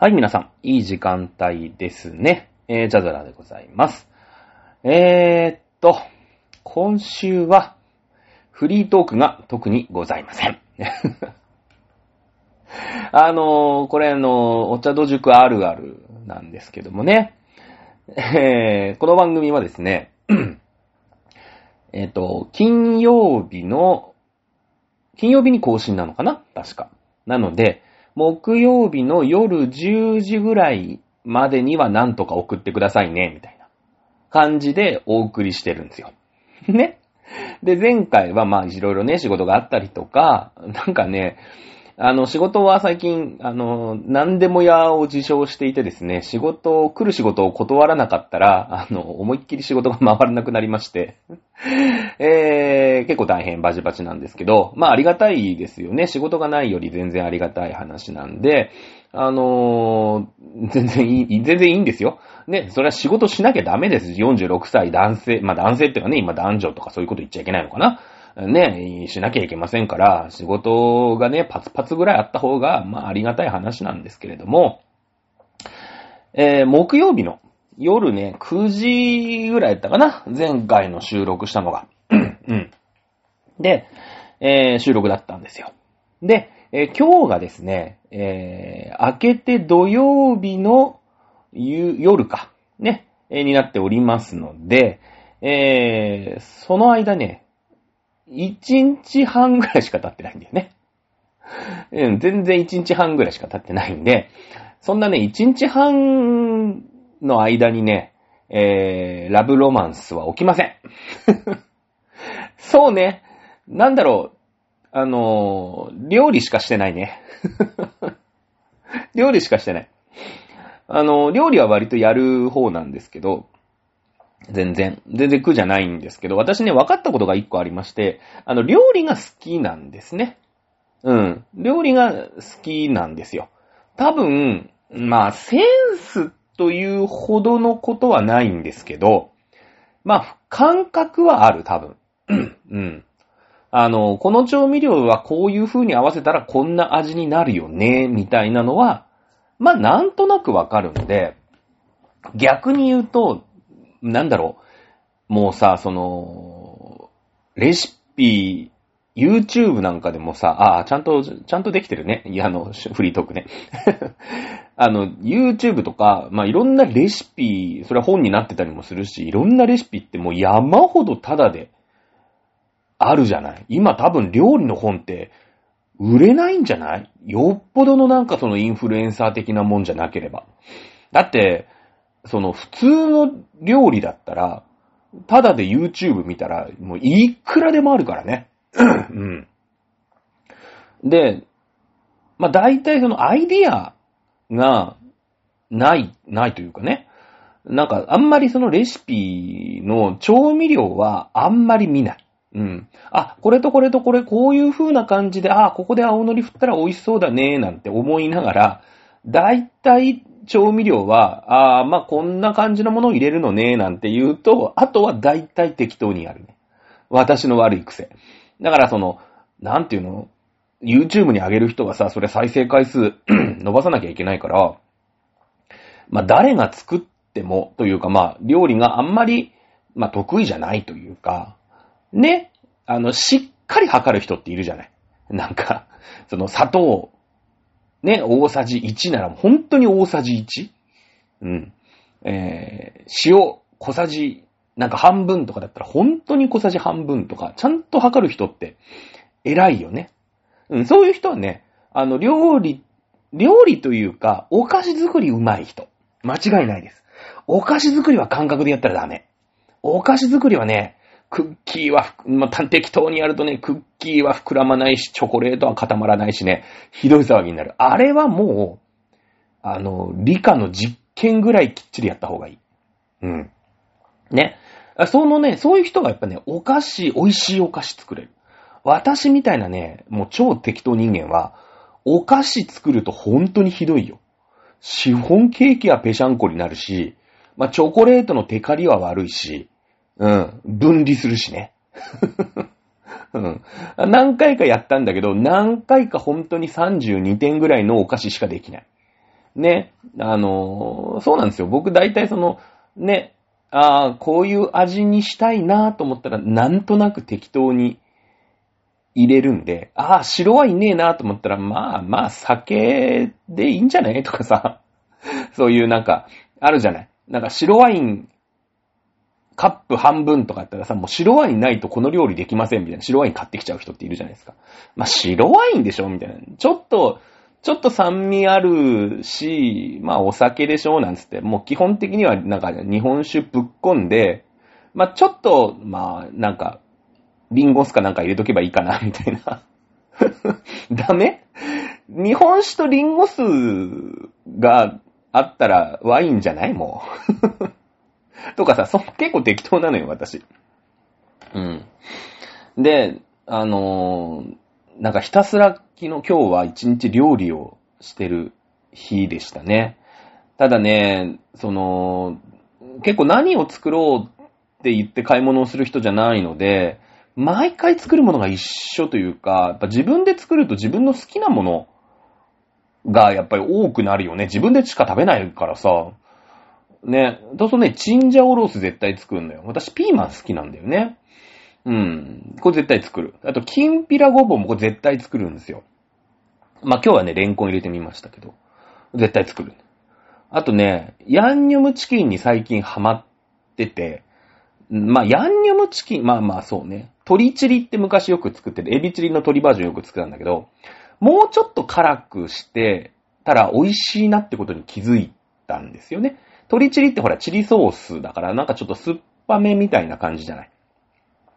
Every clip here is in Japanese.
はい、皆さん、いい時間帯ですね。えー、ジャズラでございます。えーっと、今週は、フリートークが特にございません。あのー、これあのー、お茶戸塾あるあるなんですけどもね。えー、この番組はですね、えっと、金曜日の、金曜日に更新なのかな？確か。なので、木曜日の夜10時ぐらいまでにはなんとか送ってくださいね、みたいな感じでお送りしてるんですよ。ね。で、前回はまあいろいろね、仕事があったりとか、なんかね、あの、仕事は最近、あの、何でも屋を自称していてですね、仕事を、来る仕事を断らなかったら、あの、思いっきり仕事が回らなくなりまして、えー、結構大変バチバチなんですけど、まあありがたいですよね。仕事がないより全然ありがたい話なんで、あのー全然いい、全然いいんですよ。ね、それは仕事しなきゃダメです。46歳男性、まあ男性っていうかね、今男女とかそういうこと言っちゃいけないのかな。ね、しなきゃいけませんから、仕事がね、パツパツぐらいあった方が、まあありがたい話なんですけれども、えー、木曜日の夜ね、9時ぐらいだったかな？前回の収録したのが。うん。で、えー収録だったんですよ。で、えー今日がですね、えー明けて土曜日の夜か、ね、えーになっておりますので、えーその間ね、1日半ぐらいしか経ってないんだよね。うん、全然1日半ぐらいしか経ってないんで、そんなね、1日半の間にね、えー、ラブロマンスは起きません。そうね、なんだろう、あのー料理しかしてないね。料理しかしてない。あのー料理は割とやる方なんですけど、全然、全然苦じゃないんですけど、私ね、分かったことが一個ありまして、あの、料理が好きなんですね。うん。料理が好きなんですよ。多分、まあ、センスというほどのことはないんですけど、まあ、感覚はある、多分。うん。あの、この調味料はこういう風に合わせたらこんな味になるよね、みたいなのは、まあ、なんとなくわかるので、逆に言うと、なんだろう、もうさ、その、レシピ、YouTube なんかでもさ、ああ、ちゃんと、ちゃんとできてるね。いや、あの、フリートークね。あの、YouTube とか、まあ、いろんなレシピ、それは本になってたりもするし、いろんなレシピってもう山ほどタダであるじゃない。今多分料理の本って売れないんじゃない？よっぽどのなんかそのインフルエンサー的なもんじゃなければ。だって、その普通の料理だったら、ただで YouTube 見たら、もういくらでもあるからね。うん。で、まあ、大体そのアイディアがない、ないというかね。なんか、あんまりそのレシピの調味料はあんまり見ない。うん。あ、これとこれとこれ、こういう風な感じで、あ、ここで青のり振ったら美味しそうだね、なんて思いながら、大体調味料は、ああまあ、こんな感じのものを入れるのね、なんて言うと、あとは大体適当にやるね。私の悪い癖。だからその、なんていうの ?YouTube に上げる人がさ、それ再生回数 伸ばさなきゃいけないから、まあ、誰が作っても、というかまあ、料理があんまり、まあ、得意じゃないというか、ね、あの、しっかり測る人っているじゃない。なんか、その砂糖、ね、大さじ1なら本当に大さじ 1? うん。えー、塩、小さじ、なんか半分とかだったら本当に小さじ半分とか、ちゃんと測る人って偉いよね。うん、そういう人はね、あの、料理、料理というか、お菓子作りうまい人。間違いないです。お菓子作りは感覚でやったらダメ。お菓子作りはね、クッキーは、まあ、適当にやるとね、クッキーは膨らまないし、チョコレートは固まらないしね、ひどい騒ぎになる。あれはもう、あの、理科の実験ぐらいきっちりやった方がいい。うん。ね。そのね、そういう人がやっぱね、お菓子、美味しいお菓子作れる。私みたいなね、もう超適当人間は、お菓子作ると本当にひどいよ。シフォンケーキはぺしゃんこになるし、まあ、チョコレートのテカリは悪いし、うん、分離するしね。うん、何回かやったんだけど、何回か本当に32点ぐらいのお菓子しかできない。ね、あの、そうなんですよ。僕大体その、ね、ああ、こういう味にしたいなと思ったら、なんとなく適当に入れるんで、ああ、白ワインねえなと思ったら、まあまあ、酒でいいんじゃない？とかさ、そういうなんか、あるじゃない？なんか白ワイン、カップ半分とかやったらさ、もう白ワインないとこの料理できませんみたいな白ワイン買ってきちゃう人っているじゃないですか。まあ白ワインでしょみたいな。ちょっと、ちょっと酸味あるし、まあお酒でしょなんつって、もう基本的にはなんか日本酒ぶっ込んで、まあちょっと、まあなんか、リンゴ酢かなんか入れとけばいいかな、みたいな。ダメ？日本酒とリンゴ酢があったらワインじゃない？もう。とかさ、そ、結構適当なのよ、私。うん。で、あのー、なんかひたすら昨日、今日は一日料理をしてる日でしたね。ただね、その、結構何を作ろうって言って買い物をする人じゃないので、毎回作るものが一緒というか、やっぱ自分で作ると自分の好きなものがやっぱり多くなるよね。自分でしか食べないからさ。ね。どうぞね、チンジャオロース絶対作るんだよ。私ピーマン好きなんだよね。うん。これ絶対作る。あと、きんぴらごぼうもこれ絶対作るんですよ。まあ、今日はね、レンコン入れてみましたけど。絶対作る。あとね、ヤンニョムチキンに最近ハマってて、まあ、ヤンニョムチキン、まあまあそうね。鶏チリって昔よく作ってる、エビチリの鶏バージョンよく作ったんだけど、もうちょっと辛くしてたら美味しいなってことに気づいたんですよね。鶏チリってほらチリソースだからなんかちょっと酸っぱめみたいな感じじゃない？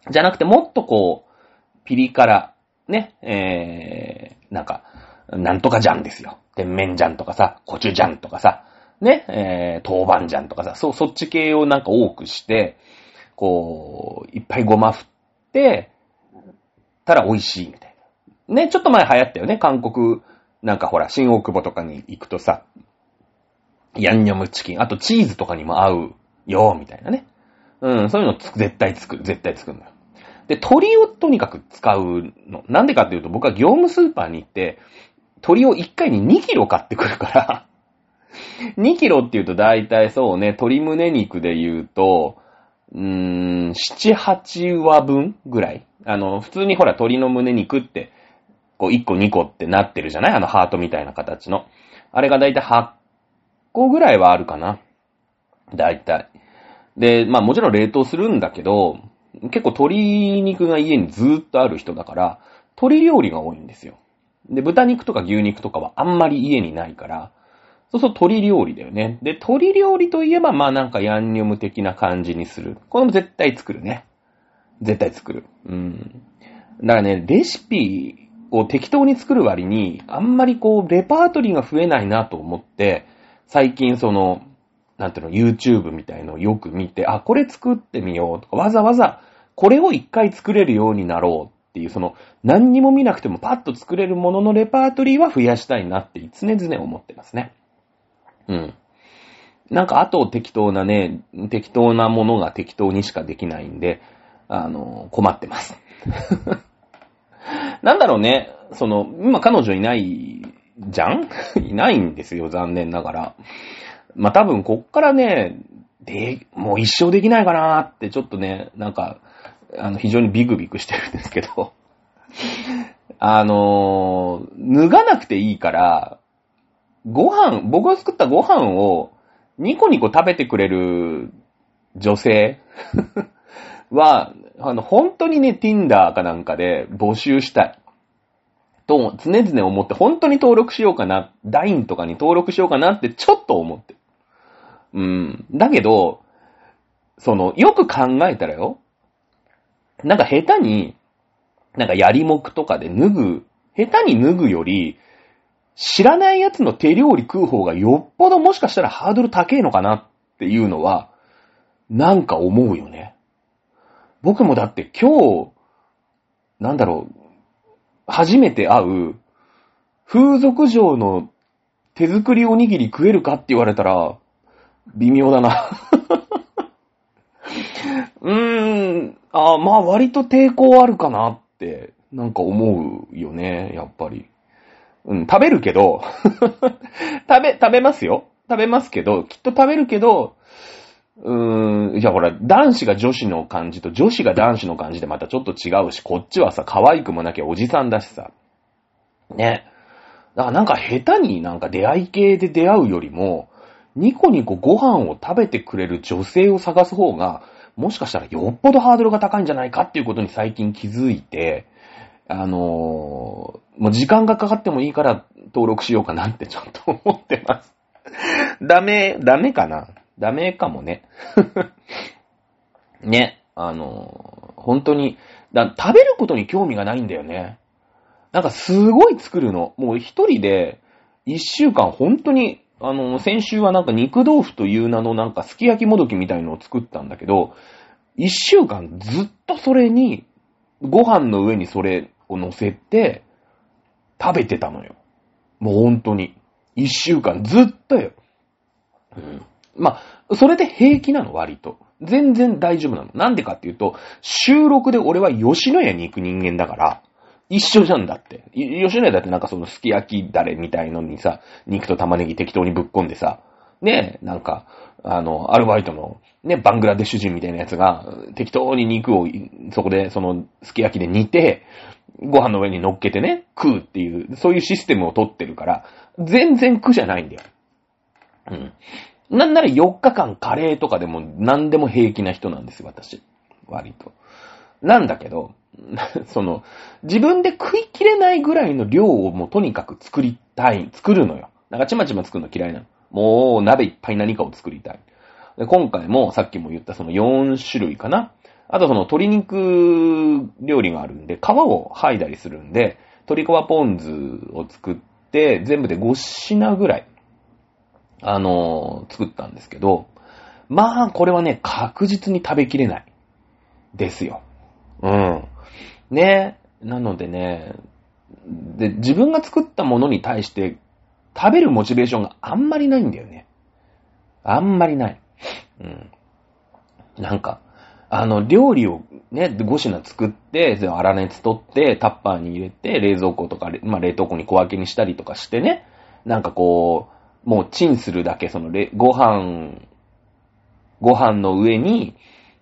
じゃなくてもっとこう、ピリ辛、ね、えー、なんか、なんとか醤ですよ。甜麺醤とかさ、コチュ醤とかさ、ね、えー、豆板醤とかさ、そ、そっち系をなんか多くして、こう、いっぱいごま振って、たら美味しいみたいな。ね、ちょっと前流行ったよね、韓国、なんかほら、新大久保とかに行くとさ、ヤンニョムチキン、あとチーズとかにも合うよ、みたいなね。うん、そういうの絶対作る、絶対作るのよ。で、鶏をとにかく使うの。なんでかっていうと、僕は業務スーパーに行って、鶏を1回に2キロ買ってくるから 2キロって言うと大体そうね、鶏胸肉で言うと、うーん、7、8話分ぐらい。あの、普通にほら鶏の胸肉って、こう1個2個ってなってるじゃない？あのハートみたいな形の。あれが大体8個ぐらいはあるかな。大体。で、まあもちろん冷凍するんだけど、結構鶏肉が家にずーっとある人だから、鶏料理が多いんですよ。で、豚肉とか牛肉とかはあんまり家にないから、そうそう鶏料理だよね。で、鶏料理といえば、まあなんかヤンニョム的な感じにする。これも絶対作るね。絶対作る。うん。だからね、レシピを適当に作る割に、あんまりこう、レパートリーが増えないなと思って、最近その、なんていうの、YouTube みたいのをよく見て、あ、これ作ってみようとか、わざわざこれを一回作れるようになろうっていう、その、何にも見なくてもパッと作れるもののレパートリーは増やしたいなって常々思ってますね。うん。なんか、あと適当なね、適当なものが適当にしかできないんで、あの、困ってます。なんだろうね、その、今彼女いないじゃん？いないんですよ、残念ながら。まあ、多分こっからね、で、もう一生できないかなーってちょっとね、なんか、あの、非常にビクビクしてるんですけど、あのー、脱がなくていいから、ご飯、僕が作ったご飯をニコニコ食べてくれる女性 は、あの、本当にね、Tinder かなんかで募集したい。と、常々思って、本当に登録しようかな、LINE とかに登録しようかなってちょっと思ってうん。だけど、その、よく考えたらよ、なんか下手に、なんかやりもくとかで脱ぐ、下手に脱ぐより、知らない奴の手料理食う方がよっぽどもしかしたらハードル高いのかなっていうのは、なんか思うよね。僕もだって今日、なんだろう、初めて会う、風俗嬢の手作りおにぎり食えるかって言われたら、微妙だな うーん、あまあ割と抵抗あるかなって、なんか思うよね、やっぱり。うん、食べるけど、食べ、食べますよ。食べますけど、きっと食べるけど、うーん、いやほら、男子が女子の感じと女子が男子の感じでまたちょっと違うし、こっちはさ、可愛くもなきゃおじさんだしさ。ね。だからなんか下手になんか出会い系で出会うよりも、ニコニコご飯を食べてくれる女性を探す方が、もしかしたらよっぽどハードルが高いんじゃないかっていうことに最近気づいて、あのー、もう時間がかかってもいいから登録しようかなってちょっと思ってます。ダメ、ダメかな？ダメかもね。ね、あの、本当に、だ食べることに興味がないんだよね。なんかすごい作るの。もう一人で、一週間本当に、あの、先週はなんか肉豆腐という名のなんかすき焼きもどきみたいのを作ったんだけど、一週間ずっとそれに、ご飯の上にそれを乗せて、食べてたのよ。もう本当に。一週間ずっとよ。うん。まあ、それで平気なの、割と。全然大丈夫なの。なんでかっていうと、収録で俺は吉野家に行く人間だから、一緒じゃんだって。吉野家だってなんかそのすき焼きだれみたいのにさ、肉と玉ねぎ適当にぶっこんでさ、ねえ、なんか、あの、アルバイトの、ね、バングラデシュ人みたいなやつが、適当に肉を、そこで、その、すき焼きで煮て、ご飯の上に乗っけてね、食うっていう、そういうシステムを取ってるから、全然苦じゃないんだよ。うん。なんなら4日間カレーとかでも何でも平気な人なんですよ、私。割と。なんだけど、その、自分で食い切れないぐらいの量をもうとにかく作りたい、作るのよ。なんかちまちま作るの嫌いなの。もう鍋いっぱい何かを作りたい。で今回もさっきも言ったその4種類かな。あとその鶏肉料理があるんで、皮を剥いだりするんで、鶏皮ポン酢を作って、全部で5品ぐらい、あの、作ったんですけど、まあ、これはね、確実に食べきれない。ですよ。うん。ね。なのでね、で、自分が作ったものに対して食べるモチベーションがあんまりないんだよね。あんまりない。うん。なんか、あの、料理をね、5品作って、粗熱取って、タッパーに入れて、冷蔵庫とか、まあ、冷凍庫に小分けにしたりとかしてね、なんかこう、もうチンするだけ、その、ご飯、ご飯の上に、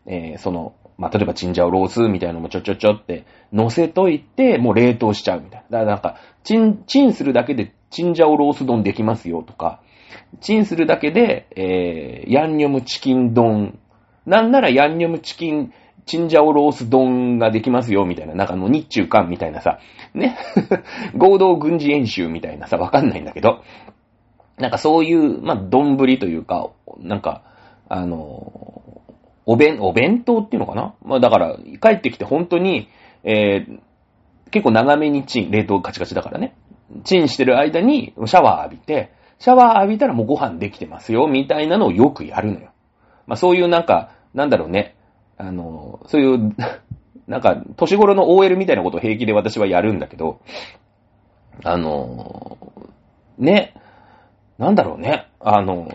えー、その、まあ、例えばチンジャオロースみたいなのもちょちょちょって乗せといて、もう冷凍しちゃうみたいな。だからなんか、チン、チンするだけでチンジャオロース丼できますよとか、チンするだけで、えー、ヤンニョムチキン丼。なんならヤンニョムチキン、チンジャオロース丼ができますよみたいな。なんかの日中間みたいなさ、ね。合同軍事演習みたいなさ、わかんないんだけど。なんかそういう、まあ、丼というか、なんか、あのお弁、お弁当っていうのかな？まあだから、帰ってきて本当に、えー、結構長めにチン、冷凍カチカチだからね。チンしてる間にシャワー浴びて、シャワー浴びたらもうご飯できてますよ、みたいなのをよくやるのよ。まあそういうなんか、なんだろうね。あの、そういう なんか、年頃の OL みたいなことを平気で私はやるんだけど、あの、ね、なんだろうね。あの、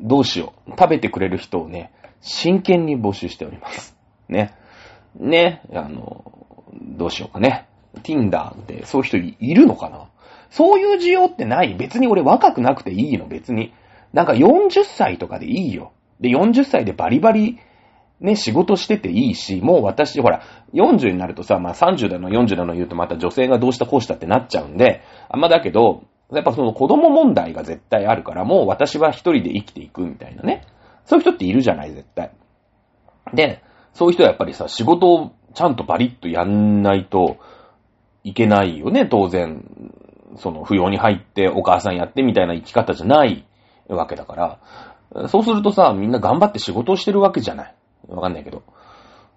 どうしよう。食べてくれる人をね、真剣に募集しております。ね。ね。あの、どうしようかね。Tinder でそういう人いるのかなそういう需要ってない別に俺若くなくていいの別に。なんか40歳とかでいいよ。で、40歳でバリバリね、仕事してていいし、もう私、ほら、40になるとさ、まあ30だの40だの言うとまた女性がどうしたこうしたってなっちゃうんで、あんまだけど、やっぱその子供問題が絶対あるから、もう私は一人で生きていくみたいなね。そういう人っているじゃない、絶対。で、そういう人はやっぱりさ、仕事をちゃんとバリッとやんないといけないよね、当然。その、扶養に入ってお母さんやってみたいな生き方じゃないわけだから。そうするとさ、みんな頑張って仕事をしてるわけじゃない。わかんないけど。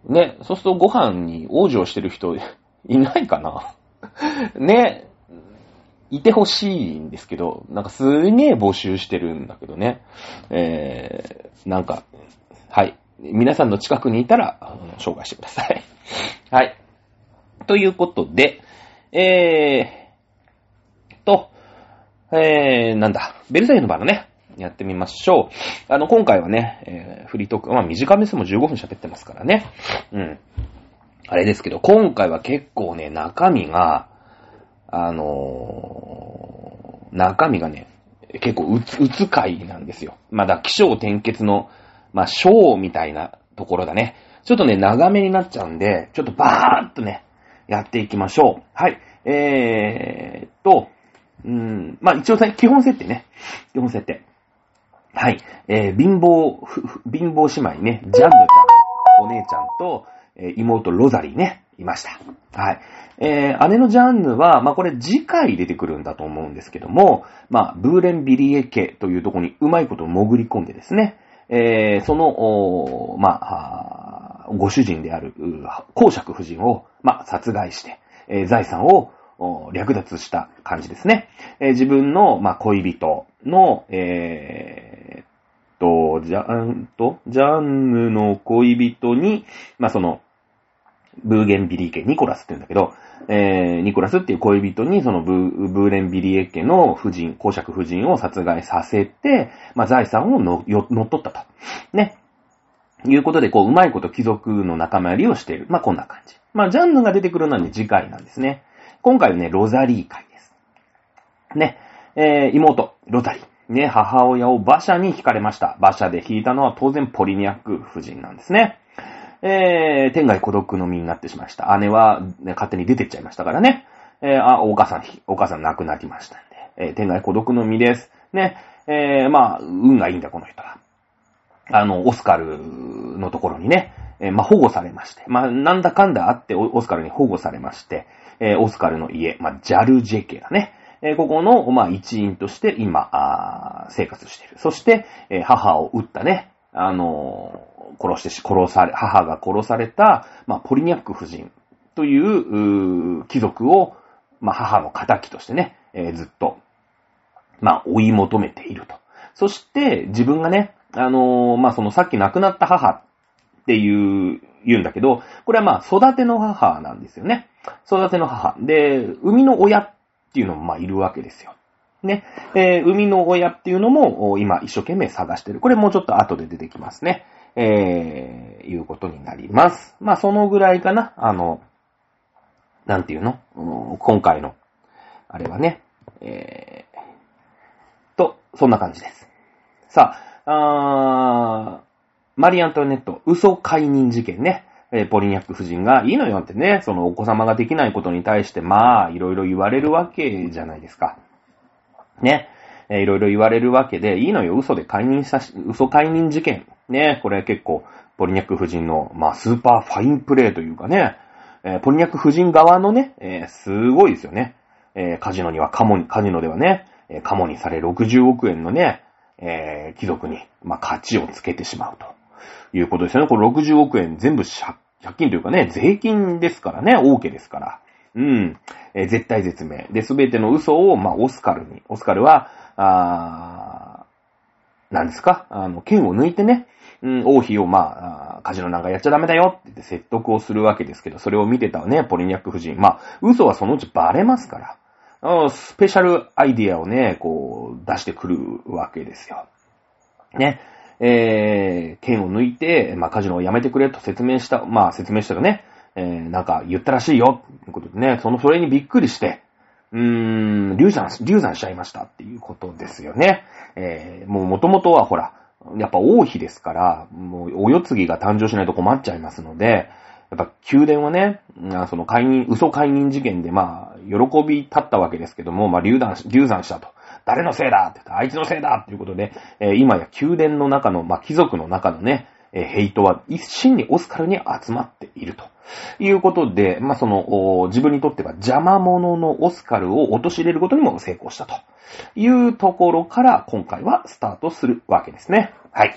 ね、そうするとご飯に往生してる人いないかなね、いてほしいんですけど、なんかすげえ募集してるんだけどね。えー、なんか、はい。皆さんの近くにいたら、紹介してください。はい。ということで、えー、と、えー、なんだ、ベルサイユのバラね、やってみましょう。あの、今回はね、えー、フリートーク、まあ短めですも15分喋ってますからね。うん。あれですけど、今回は結構ね、中身が、あのー、中身がね、結構うつ、うつ回なんですよ。まだ、気象転結の、まあ、ショーみたいなところだね。ちょっとね、長めになっちゃうんで、ちょっとバーっとね、やっていきましょう。はい。えーっと、うん、まあ、一応基本設定ね。基本設定。はい。えー、貧乏、貧乏姉妹ね、ジャンヌちゃん、お姉ちゃんと、え、妹ロザリーね、いました。はい。えー、姉のジャンヌは、まあ、これ次回出てくるんだと思うんですけども、まあ、ブーレンビリエ家というとこにうまいこと潜り込んでですね、えー、その、まあ、ご主人である、公爵夫人を、まあ、殺害して、えー、財産を略奪した感じですね。えー、自分の、まあ、恋人の、えー、と、じゃ、んと、ジャンヌの恋人に、まあ、その、ブーゲンビリー家、ニコラスって言うんだけど、えー、ニコラスっていう恋人にそのブーブーレンビリエ家の夫人、公爵夫人を殺害させて、まあ、財産をの乗っ取ったと。ね。いうことで、こう、うまいこと貴族の仲間入りをしている。まあ、こんな感じ。まあ、ジャンヌが出てくるのはね、次回なんですね。今回はね、ロザリー会です。ね。えー、妹、ロザリー。ね、母親を馬車に引かれました。馬車で引いたのは当然ポリニャック夫人なんですね。えー、天外孤独の身になってしまいました。姉は、ね、勝手に出てっちゃいましたからね。えー、あ、お母さん、お母さん亡くなりましたんで。えー、天外孤独の身です。ね。えー、まあ、運がいいんだ、この人は。あの、オスカルのところにね、えー、まあ、保護されまして。まあ、なんだかんだあってオスカルに保護されまして、えー、オスカルの家、まあ、ジャルジェ家だね。えー、ここの、まあ、一員として今、あ生活している。そして、えー、母を撃ったね、あの殺してし、殺され、母が殺された、まあ、ポリニャック夫人という、う貴族を、まあ、母の仇としてね、えー、ずっと、まあ、追い求めていると。そして、自分がね、あのー、まあ、そのさっき亡くなった母っていう、言うんだけど、これはまあ、育ての母なんですよね。育ての母。で、生みの親っていうのもまあ、いるわけですよ。ね。えー、生みの親っていうのも、今一生懸命探してる。これもうちょっと後で出てきますね。えー、いうことになります。まあ、そのぐらいかな。あの、なんていうの、今回の、あれはね、えー、と、そんな感じです。さあ、あマリアントネット、嘘解任事件ね。えー、ポリニャック夫人が、いいのよってね、そのお子様ができないことに対して、まあ、いろいろ言われるわけじゃないですか。ね。え、いろいろ言われるわけで、いいのよ、嘘で解任さし、嘘解任事件。ね、これ結構、ポリニャック夫人の、まあ、スーパーファインプレイというかね、えー、ポリニャック夫人側のね、えー、すごいですよね。えー、カジノにはカモに、カジノではね、え、カモにされ60億円のね、え、貴族に、まあ、価値をつけてしまうということですよね。これ60億円全部借金というかね、税金ですからね、大家ですから。うん。えー、絶対絶命。で、すべての嘘を、まあ、オスカルに。オスカルは、あー、なんですか？あの、剣を抜いてね、うん、王妃を、まあ、カジノなんかやっちゃダメだよってって説得をするわけですけど、それを見てたね、ポリニャック夫人。まあ、嘘はそのうちバレますから。スペシャルアイディアをね、こう、出してくるわけですよ。ね。えー、剣を抜いて、まあ、カジノをやめてくれと説明した、まあ、説明したらね、えー、なんか言ったらしいよ、ということでね、その、それにびっくりして、うーん、流産、流産しちゃいましたっていうことですよね。えー、もう元々はほら、やっぱ王妃ですから、もうお世継ぎが誕生しないと困っちゃいますので、やっぱ宮殿はね、その解任、嘘解任事件でまあ、喜び立ったわけですけども、まあ流産、流産したと。誰のせいだって言ったあいつのせいだっていうことで、えー、今や宮殿の中の、まあ貴族の中のね、え、ヘイトは一心にオスカルに集まっていると。いうことで、まあ、その、自分にとっては邪魔者のオスカルを陥れることにも成功したというところから今回はスタートするわけですね。はい。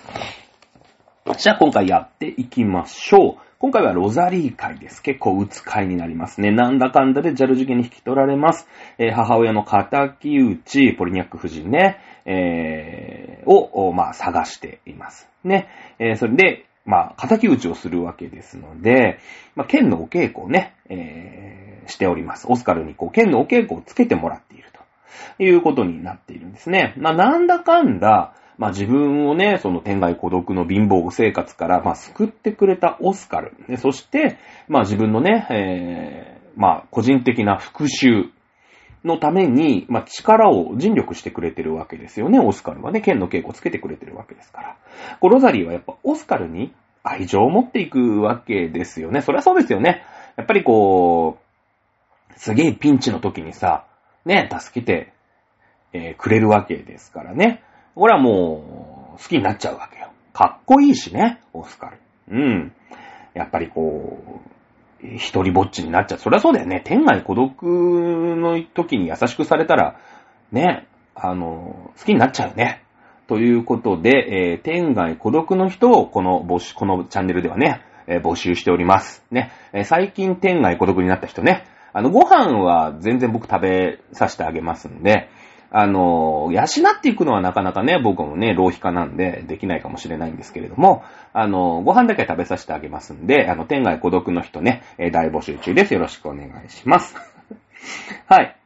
じゃあ今回やっていきましょう。今回はロザリー会です。結構打つ会になりますね。なんだかんだでジャル事件に引き取られます。えー、母親の仇討ち、ポリニャック夫人ね、えー、を、まあ、探しています。ね。えー、それで、まあ、仇討ちをするわけですので、まあ、剣のお稽古をね、えー、しております。オスカルにこう、剣のお稽古をつけてもらっているということになっているんですね。まあ、なんだかんだ、まあ、自分をね、その天外孤独の貧乏生活から、まあ、救ってくれたオスカル。ねそして、まあ、自分のね、えー、まあ、個人的な復讐のために、まあ、力を尽力してくれてるわけですよね、オスカルはね。剣の稽古つけてくれてるわけですから。こうロザリーはやっぱオスカルに愛情を持っていくわけですよね。そりゃそうですよね。やっぱりこう、すげえピンチの時にさ、ね、助けて、えー、くれるわけですからね。これはもう、好きになっちゃうわけよ。かっこいいしね、オスカル。うん。やっぱりこう、一人ぼっちになっちゃう。そりゃそうだよね。天外孤独の時に優しくされたら、ね、あの、好きになっちゃうね。ということで、えー、天外孤独の人をこの募集、このチャンネルではね、えー、募集しております。ね、えー、最近天外孤独になった人ね、あの、ご飯は全然僕食べさせてあげますんで、あの、養っていくのはなかなかね、僕もね、浪費家なんでできないかもしれないんですけれども、あの、ご飯だけ食べさせてあげますんで、あの、天外孤独の人ね、え大募集中です。よろしくお願いします。はい。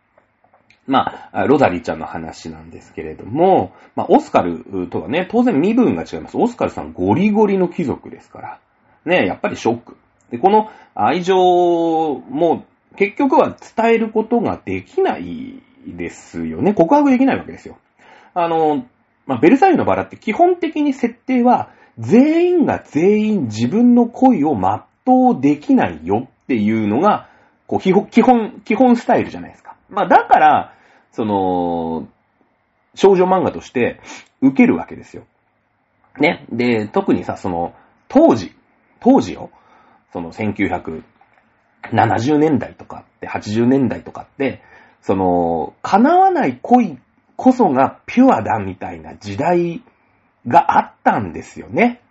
まあ、ロザリーちゃんの話なんですけれども、まあ、オスカルとはね、当然身分が違います。オスカルさんゴリゴリの貴族ですから。ね、やっぱりショック。で、この愛情も結局は伝えることができないですよね。告白できないわけですよ。あの、まあ、ベルサイユのバラって基本的に設定は、全員が全員自分の恋を全うできないよっていうのが、こう、基本、基本、スタイルじゃないですか。まあ、だから、その、少女漫画として受けるわけですよ。ね。で、特にさ、その、当時、当時よ、その1970年代とかって、80年代とかって、その、叶わない恋こそがピュアだみたいな時代があったんですよね。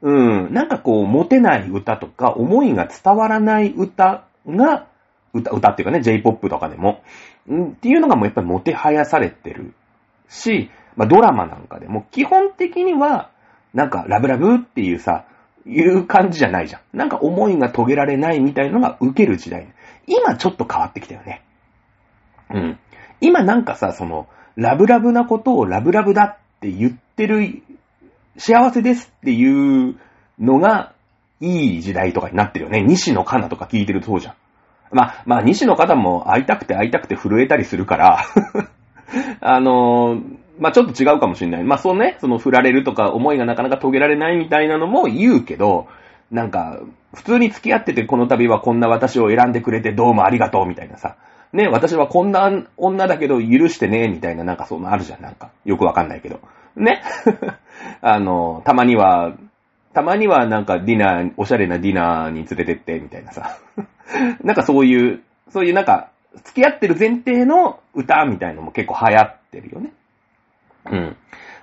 うん。なんかこう、モテない歌とか、思いが伝わらない歌が、歌、歌っていうかね、J-POP とかでも、うん、っていうのがもうやっぱりモテはやされてるし、まあドラマなんかでも基本的には、なんかラブラブっていうさ、いう感じじゃないじゃん。なんか思いが遂げられないみたいのが受ける時代。今ちょっと変わってきたよね。うん。今なんかさ、その、ラブラブなことをラブラブだって言ってる、幸せですっていうのが、いい時代とかになってるよね。西野カナとか聞いてるとそうじゃん。まあ、まあ、西野カナも会いたくて会いたくて震えたりするから あのー、まあ、ちょっと違うかもしれない。まあ、そうね、その振られるとか思いがなかなか遂げられないみたいなのも言うけど、なんか、普通に付き合っててこの度はこんな私を選んでくれてどうもありがとうみたいなさ。ね、私はこんな女だけど許してね、みたいななんかそういうのあるじゃん、なんか。よくわかんないけど。ね？あの、たまには、たまにはなんかディナー、おしゃれなディナーに連れてって、みたいなさ。なんかそういう、そういうなんか、付き合ってる前提の歌みたいのも結構流行ってるよね。うん。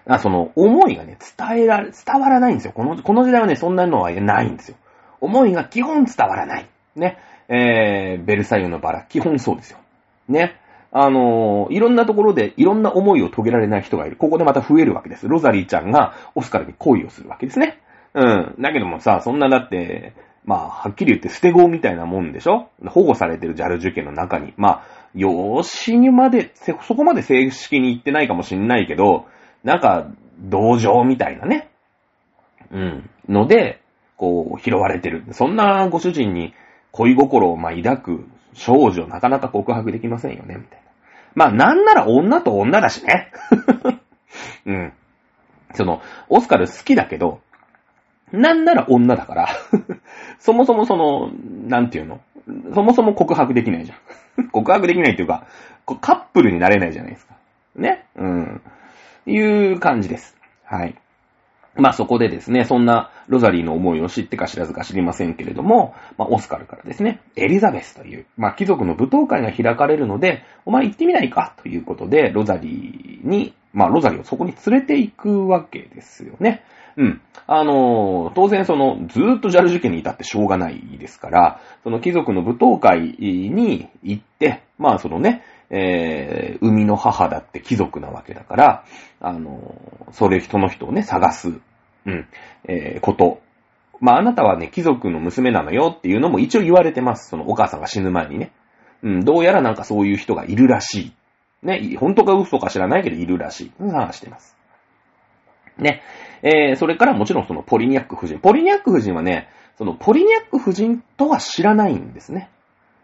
あその、思いがね、伝えられ、伝わらないんですよ。この、この時代はね、そんなのはないんですよ。思いが基本伝わらない。ね？えー、ベルサイユのバラ、基本そうですよ。ね。あのー、いろんなところでいろんな思いを遂げられない人がいる。ここでまた増えるわけです。ロザリーちゃんがオスカルに恋をするわけですね。うん。だけどもさ、そんなだって、まあ、はっきり言って捨て子みたいなもんでしょ？保護されてるジャル受験の中に。まあ、養子にまで、そこまで正式に言ってないかもしんないけど、なんか、同情みたいなね。うん。ので、こう、拾われてる。そんなご主人に恋心をまあ抱く少女なかなか告白できませんよね、みたいな。まあなんなら女と女だしね。うん。その、オスカル好きだけど、なんなら女だから そもそもその、なんていうの？そもそも告白できないじゃん 告白できないっていうか、カップルになれないじゃないですか。ね？うん。いう感じです。はい。まあそこでですね、そんなロザリーの思いを知ってか知らずか知りませんけれども、まあオスカルからですね、エリザベスという、まあ貴族の舞踏会が開かれるので、お前行ってみないか？ということで、ロザリーに、まあロザリーをそこに連れて行くわけですよね。うん。あのー、当然その、ずーっとジャル受験にいたってしょうがないですから、その貴族の舞踏会に行って、まあそのね、えー、生みの母だって貴族なわけだから、あの、それ人の人をね、探す、うん、えー、こと。まあ、あなたはね、貴族の娘なのよっていうのも一応言われてます。そのお母さんが死ぬ前にね。うん、どうやらなんかそういう人がいるらしい。ね、本当か嘘か知らないけどいるらしい。話してます。ね。えー、それからもちろんそのポリニャック夫人。ポリニャック夫人はね、そのポリニャック夫人とは知らないんですね。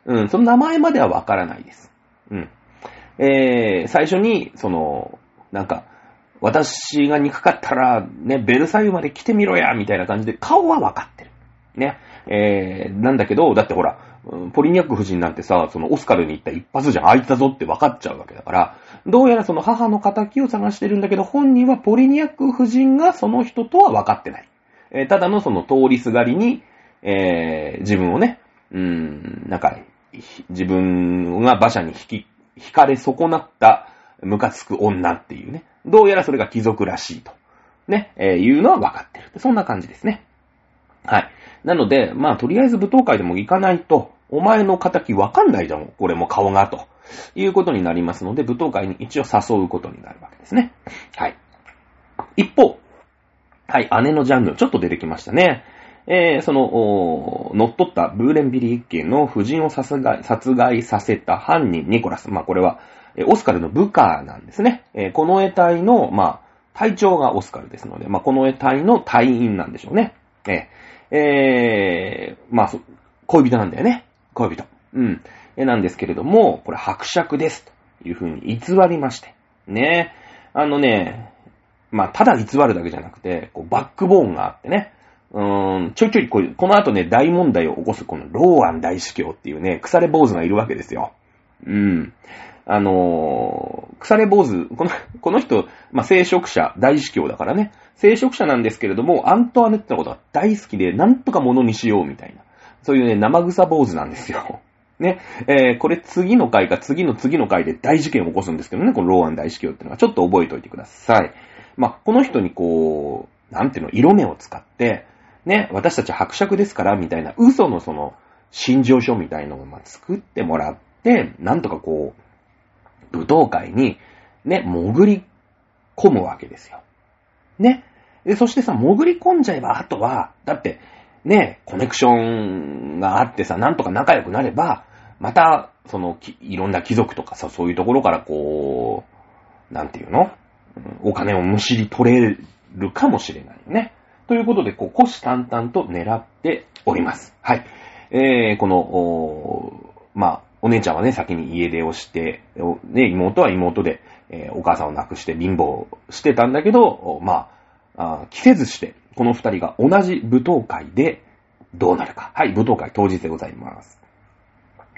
うん、その名前まではわからないです。うん。えー、最初に、その、なんか、私が憎かったら、ね、ベルサイユまで来てみろや、みたいな感じで、顔は分かってる。ね。えー、なんだけど、だってほら、ポリニャック夫人なんてさ、そのオスカルに行った一発じゃ開いたぞって分かっちゃうわけだから、どうやらその母の仇を探してるんだけど、本人はポリニャック夫人がその人とは分かってない。えー、ただのその通りすがりに、えー、自分をね、うーん、なんか、自分が馬車に引き、引かれ損なったムカつく女っていうね。どうやらそれが貴族らしいと。ね、えー、いうのは分かってる。そんな感じですね。はい。なので、まあ、とりあえず舞踏会でも行かないと、お前の仇わかんないじゃん。これも顔が、ということになりますので、舞踏会に一応誘うことになるわけですね。はい。一方、はい、姉のジャンヌ、ちょっと出てきましたね。えー、その、乗っ取ったブーレンビリー家の夫人を殺害殺害させた犯人、ニコラス。まあ、これは、えオスカルの部下なんですね。えー、この絵隊の、まあ、隊長がオスカルですので、まあ、この絵隊の隊員なんでしょうね。えー、えー、まあ、恋人なんだよね。恋人。うん。えなんですけれども、これ伯爵ですというふうに偽りまして。ね。あのね、まあ、ただ偽るだけじゃなくて、こうバックボーンがあってね。うーん、ちょいちょいこう、この後ね、大問題を起こすこのローアン大司教っていうね、腐れ坊主がいるわけですよ。うん。あのー、腐れ坊主、この、この人、まあ、聖職者、大司教だからね、聖職者なんですけれども、アントワネットのことが大好きで、なんとか物にしようみたいな。そういうね、生草坊主なんですよ。ね、えー、これ次の回か次の次の回で大事件を起こすんですけどね、このローアン大司教っていうのはちょっと覚えておいてください。まあ、この人にこう、なんていうの、色目を使って、ね、私たち伯爵ですから、みたいな嘘のその、心情書みたいのをま作ってもらって、なんとかこう、舞踏会に、ね、潜り込むわけですよ。ね。で、そしてさ、潜り込んじゃえば、あとは、だって、ね、コネクションがあってさ、なんとか仲良くなれば、また、その、いろんな貴族とかさ、そういうところからこう、なんていうの？お金をむしり取れるかもしれないね。ということで、こう、虎視眈々と狙っております。はい。えー、この、おまあ、お姉ちゃんはね、先に家出をして、ね、妹は妹で、えー、お母さんを亡くして貧乏してたんだけど、まあ、あ着せずして、この二人が同じ舞踏会でどうなるか。はい、舞踏会当日でございます。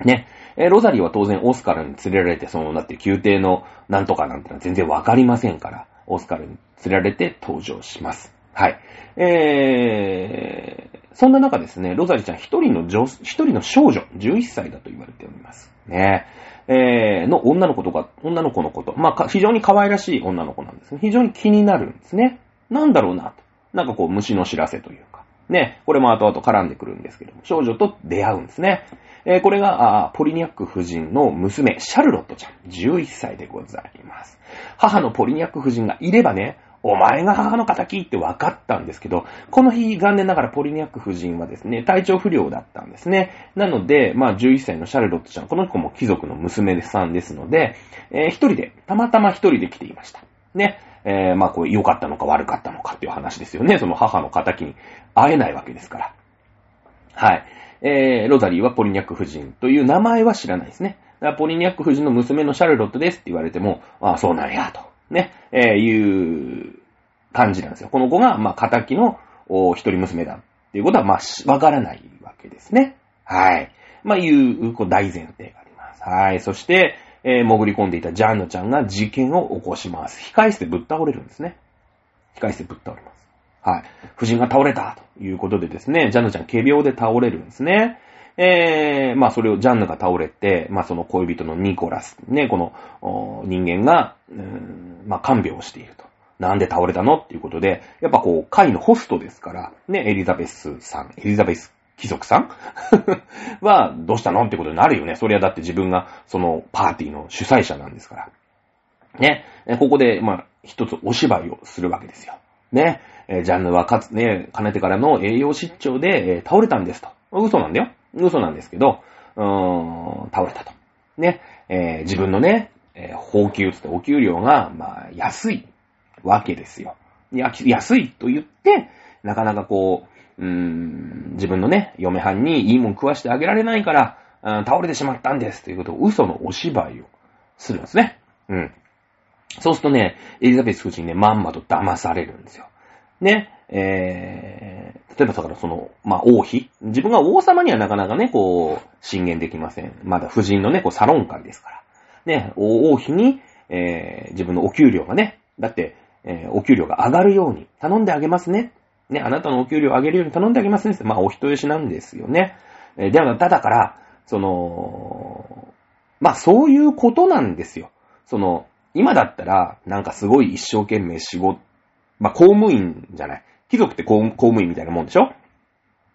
ね。えー、ロザリーは当然オスカルに連れられて、その、だって宮廷のなんとかなんてのは全然わかりませんから、オスカルに連れられて登場します。はい。えー、そんな中ですね、ロザリちゃん一人の女、一人の少女、11歳だと言われております。ね。えー、の女の子とか、女の子のこと。まあ、非常に可愛らしい女の子なんですね。非常に気になるんですね。なんだろうなと。なんかこう、虫の知らせというか。ね、これも後々絡んでくるんですけども、少女と出会うんですね。えー、これが、あポリニャック夫人の娘、シャルロットちゃん、11歳でございます。母のポリニャック夫人がいればね、お前が母の仇って分かったんですけど、この日残念ながらポリニャック夫人はですね、体調不良だったんですね。なので、まあ11歳のシャルロットちゃん、この子も貴族の娘さんですので、えー、一人で、たまたま一人で来ていました。ね。えー、まあこう良かったのか悪かったのかっていう話ですよね。その母の仇に会えないわけですから。はい。えー、ロザリーはポリニャック夫人という名前は知らないですね。ポリニャック夫人の娘のシャルロットですって言われても、ああ、そうなんや、と。ね、えー、いう感じなんですよ。この子が、まあ、仇のお一人娘だっていうことは、まあ、わからないわけですね。はい。まあ、いう、こう、大前提があります。はい。そして、えー、潜り込んでいたジャンヌちゃんが事件を起こします。控室でぶっ倒れるんですね。控室でぶっ倒れます。はい。夫人が倒れたということでですね、ジャンヌちゃん仮病で倒れるんですね。えー、まあそれをジャンヌが倒れて、まあその恋人のニコラス、ね、この人間が、うん、まあ看病をしていると。なんで倒れたの？っていうことで、やっぱこう、会のホストですから、ね、エリザベスさん、エリザベス貴族さん？は、どうしたの？ってことになるよね。そりゃだって自分が、その、パーティーの主催者なんですから。ね。ここで、まあ、一つお芝居をするわけですよ。ね。ジャンヌはかつね、かねてからの栄養失調で、え倒れたんですと。嘘なんだよ。嘘なんですけど、うーん、倒れたと。ね。えー、自分のね、えー、放給つってお給料が、まあ、安いわけですよ。安いと言って、なかなかこう、うーん、自分のね、嫁はんにいいもん食わしてあげられないから、倒れてしまったんですということを嘘のお芝居をするんですね。うん。そうするとね、エリザベス夫人ね、まんまと騙されるんですよ。ね、えー、例えばだからその、まあ、王妃。自分が王様にはなかなかね、こう、進言できません。まだ夫人のね、こう、サロン会ですから。ね、王妃に、えー、自分のお給料がね、だって、えー、お給料が上がるように頼んであげますね。ね、あなたのお給料を上げるように頼んであげますね。まあ、お人よしなんですよね。えー、でも、ただから、その、まあ、そういうことなんですよ。その、今だったら、なんかすごい一生懸命仕事、まあ、公務員じゃない。貴族って公務員みたいなもんでしょ？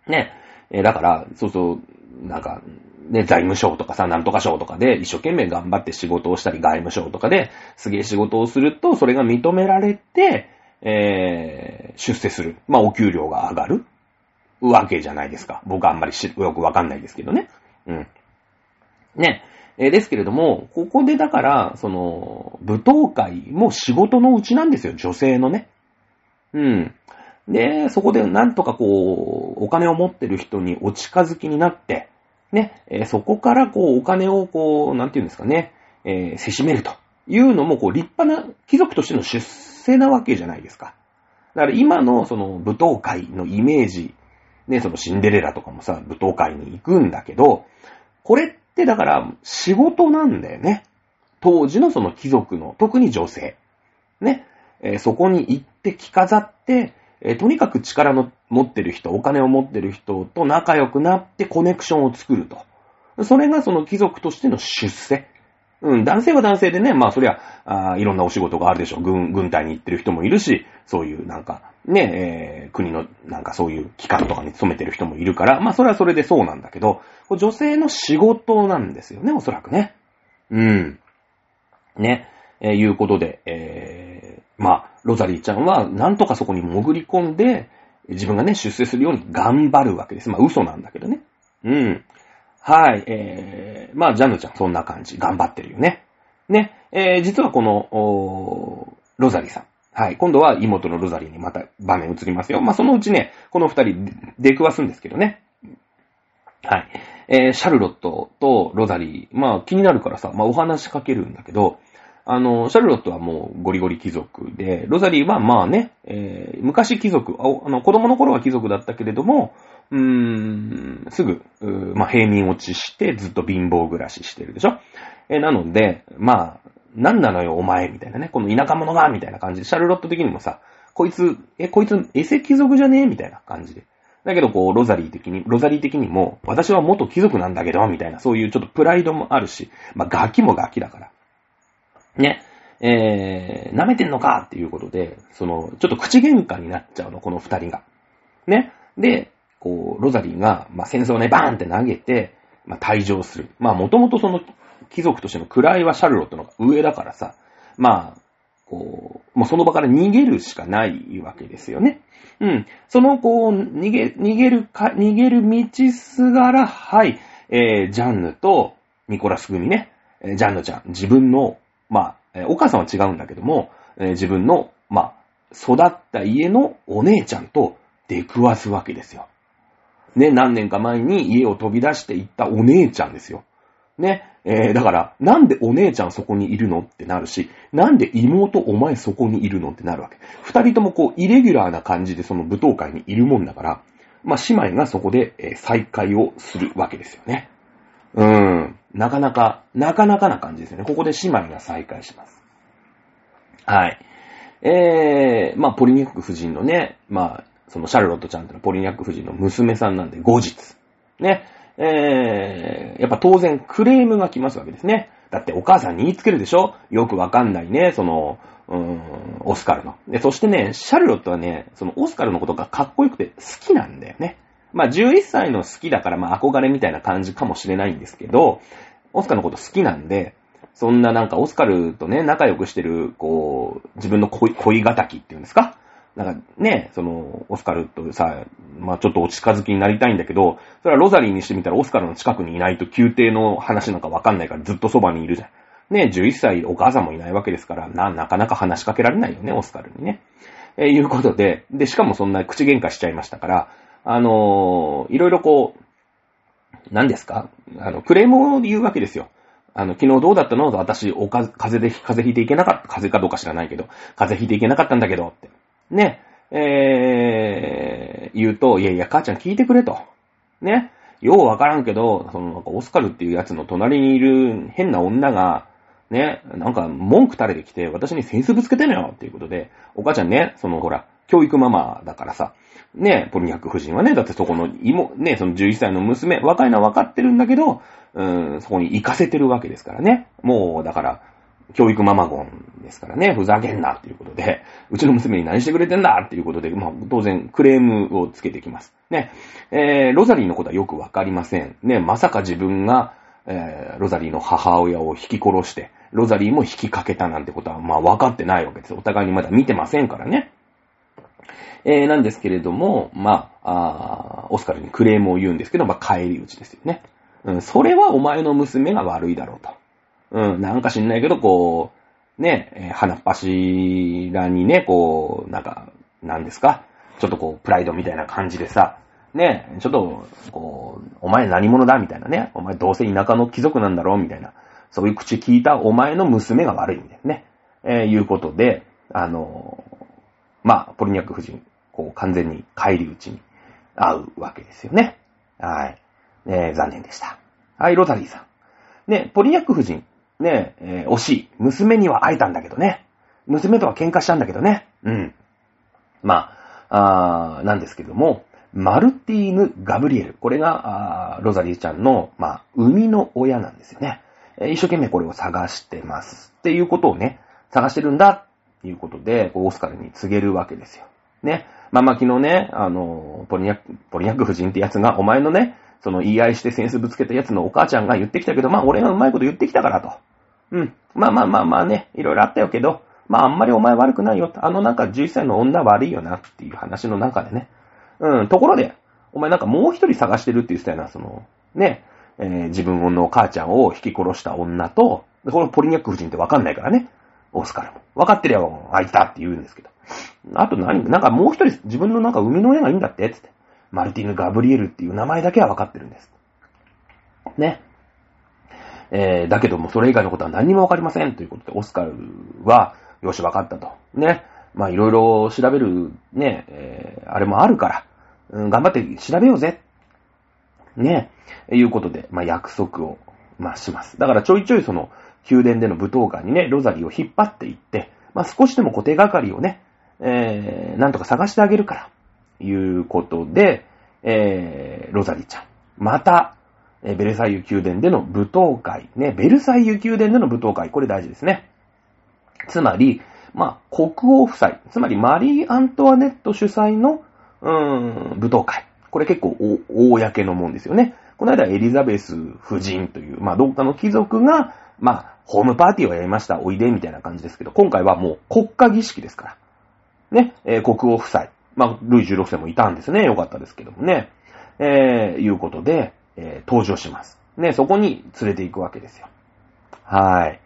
ね。えー、だから、そうそう、なんか、ね、財務省とかさ、なんとか省とかで一生懸命頑張って仕事をしたり、外務省とかですげえ仕事をすると、それが認められて、えー、出世する。まあ、お給料が上がるわけじゃないですか。僕はあんまりよくわかんないですけどね。うん。ね。えー、ですけれども、ここでだから、その、舞踏会も仕事のうちなんですよ、女性のね。うん。で、そこでなんとかこう、お金を持ってる人にお近づきになって、ね、え、そこからこう、お金をこう、なんていうんですかね、えー、せしめるというのも、こう、立派な貴族としての出世なわけじゃないですか。だから今のその舞踏会のイメージ、ね、そのシンデレラとかもさ、舞踏会に行くんだけど、これってだから仕事なんだよね。当時のその貴族の、特に女性。ね、えー、そこに行って着飾って、えー、とにかく力の持ってる人、お金を持ってる人と仲良くなってコネクションを作ると。それがその貴族としての出世。うん、男性は男性でね、まあそりゃ、あいろんなお仕事があるでしょう。軍、軍隊に行ってる人もいるし、そういうなんか、ね、えー、国のなんかそういう機関とかに勤めてる人もいるから、まあそれはそれでそうなんだけど、女性の仕事なんですよね、おそらくね。うん。ね、えー、いうことで、えー、まあ、ロザリーちゃんは、なんとかそこに潜り込んで、自分がね、出世するように頑張るわけです。まあ、嘘なんだけどね。うん。はい、えー、まあ、ジャヌちゃん、そんな感じ。頑張ってるよね。ね、えー、実はこの、おロザリーさん。はい。今度は妹のロザリーにまた場面移りますよ。まあ、そのうちね、この二人出くわすんですけどね。はい。えー、シャルロットとロザリー。まあ、気になるからさ、まあ、お話しかけるんだけど、あの、シャルロットはもうゴリゴリ貴族で、ロザリーはまあね、えー、昔貴族あの、子供の頃は貴族だったけれども、うーん、すぐ、まあ平民落ちしてずっと貧乏暮らししてるでしょ？えー、なので、まあ、なんなのよお前みたいなね、この田舎者がみたいな感じで、シャルロット的にもさ、こいつ、え、こいつ、エセ貴族じゃね？えみたいな感じで。だけど、こう、ロザリー的に、ロザリー的にも、私は元貴族なんだけど、みたいな、そういうちょっとプライドもあるし、まあ、ガキもガキだから。ね、えー、舐めてんのかっていうことで、その、ちょっと口喧嘩になっちゃうの、この二人が。ね。で、こう、ロザリーが、まあ、戦争をね、バーンって投げて、まあ、退場する。まあ、もともとその、貴族としての位はシャルロットの上だからさ、まあ、こう、もうその場から逃げるしかないわけですよね。うん。その、こう、逃げ、逃げるか、逃げる道すがら、はい、えー、ジャンヌとニコラス組ね、え、ジャンヌちゃん、自分のまあ、え、お母さんは違うんだけども、え、自分の、まあ、育った家のお姉ちゃんと出くわすわけですよ。ね、何年か前に家を飛び出していったお姉ちゃんですよ。ね、えー、だから、なんでお姉ちゃんそこにいるのってなるし、なんで妹お前そこにいるのってなるわけ。二人ともこう、イレギュラーな感じでその舞踏会にいるもんだから、まあ、姉妹がそこで、え、再会をするわけですよね。うん。なかなか、なかなかな感じですよね。ここで姉妹が再会します。はい。えー、まあ、ポリニャック夫人のね、まあ、そのシャルロットちゃんってのはポリニャック夫人の娘さんなんで後日。ね。えー、やっぱ当然クレームが来ますわけですね。だってお母さんに言いつけるでしょ？よくわかんないね、その、うーん、オスカルの。で、そしてね、シャルロットはね、そのオスカルのことがかっこよくて好きなんだよね。まあ、11歳の好きだから、まあ、憧れみたいな感じかもしれないんですけど、オスカルのこと好きなんで、そんななんかオスカルとね、仲良くしてる、こう、自分の恋、恋敵っていうんですかなんかね、その、オスカルとさ、まあちょっとお近づきになりたいんだけど、それはロザリーにしてみたらオスカルの近くにいないと宮廷の話なんかわかんないからずっとそばにいるじゃん。ね、11歳お母さんもいないわけですから、な、なかなか話しかけられないよね、オスカルにね。え、いうことで、で、しかもそんな口喧嘩しちゃいましたから、あの、いろいろこう、何ですか？あの、クレームを言うわけですよ。あの、昨日どうだったの？私、おか、風邪で、風邪ひいていけなかった、風邪かどうか知らないけど、風邪ひいていけなかったんだけど、って。ね。えー、言うと、いやいや、母ちゃん聞いてくれと。ね。ようわからんけど、その、なんかオスカルっていうやつの隣にいる変な女が、ね、なんか文句垂れてきて、私にセンスぶつけてんのよっていうことで、お母ちゃんね、そのほら、教育ママだからさ、ねえ、ポリニャック夫人はね、だってそこの妹、ね、その11歳の娘、若いのは分かってるんだけど、うん、そこに行かせてるわけですからね。もう、だから、教育ママゴンですからね、ふざけんなっていうことで、うちの娘に何してくれてんだ？っていうことで、まあ、当然、クレームをつけてきます。ね、えー、ロザリーのことはよくわかりません。ね、まさか自分が、えー、ロザリーの母親を引き殺して、ロザリーも引きかけたなんてことは、まあ、分かってないわけです。お互いにまだ見てませんからね。えー、なんですけれども、まあ、あオスカルにクレームを言うんですけど、まあ、帰り討ちですよね。うん、それはお前の娘が悪いだろうと。うん、なんか知んないけど、こう、ね、えー、鼻っ柱にね、こう、なんか、なんですか？ちょっとこう、プライドみたいな感じでさ、ね、ちょっと、こう、お前何者だ？みたいなね。お前どうせ田舎の貴族なんだろ？うみたいな。そういう口聞いたお前の娘が悪いんだよね。えー、いうことで、あのー、まあ、ポリニャック夫人、こう、完全に帰り討ちに会うわけですよね。はい。え、残念でした。はい、ロザリーさん。ね、ポリニャック夫人、ね、えー、惜しい。娘には会えたんだけどね。娘とは喧嘩したんだけどね。うん。まあ、あなんですけども、マルティーヌ・ガブリエル。これが、あロザリーちゃんの、まあ、生みの親なんですよね。一生懸命これを探してます。っていうことをね、探してるんだいうことで、オスカルに告げるわけですよ。ね。まあまあ昨日ね、あの、ポリニャック、ポリニャック夫人ってやつが、お前のね、その言い合いしてセンスぶつけたやつのお母ちゃんが言ってきたけど、まあ俺がうまいこと言ってきたからと。うん。まあまあまあまあね、いろいろあったよけど、まああんまりお前悪くないよ。あのなんか11歳の女悪いよなっていう話の中でね。うん、ところで、お前なんかもう一人探してるって言ってたよな、その、ね、えー、自分の母ちゃんを引き殺した女と、このポリニャック夫人ってわかんないからね。オスカルも。わかってるよ、あいたって言うんですけど。あと何なんかもう一人自分のなんか生みの親がいいんだってつって。マルティヌ・ガブリエルっていう名前だけはわかってるんです。ね。えー、だけどもそれ以外のことは何にもわかりませんということで、オスカルは、よしわかったと。ね。まあいろいろ調べる、ね、えー、あれもあるから、うん、頑張って調べようぜ。ね。いうことで、まあ約束を、まあします。だからちょいちょいその、宮殿での舞踏会にね、ロザリーを引っ張っていって、まあ少しでも固定がかりをね、えー、なんとか探してあげるから、いうことで、えー、ロザリーちゃん。また、えベルサイユ宮殿での舞踏会。ね、ベルサイユ宮殿での舞踏会。これ大事ですね。つまり、まあ、国王夫妻。つまり、マリー・アントワネット主催の、うーん、舞踏会。これ結構、公のもんですよね。この間、エリザベス夫人という、まあ、どっかの貴族が、まあ、ホームパーティーをやりました。おいで、みたいな感じですけど、今回はもう国家儀式ですから。ね、えー、国王夫妻。まあ、ルイ16世もいたんですね。よかったですけどもね。えー、いうことで、えー、登場します。ね、そこに連れて行くわけですよ。はい。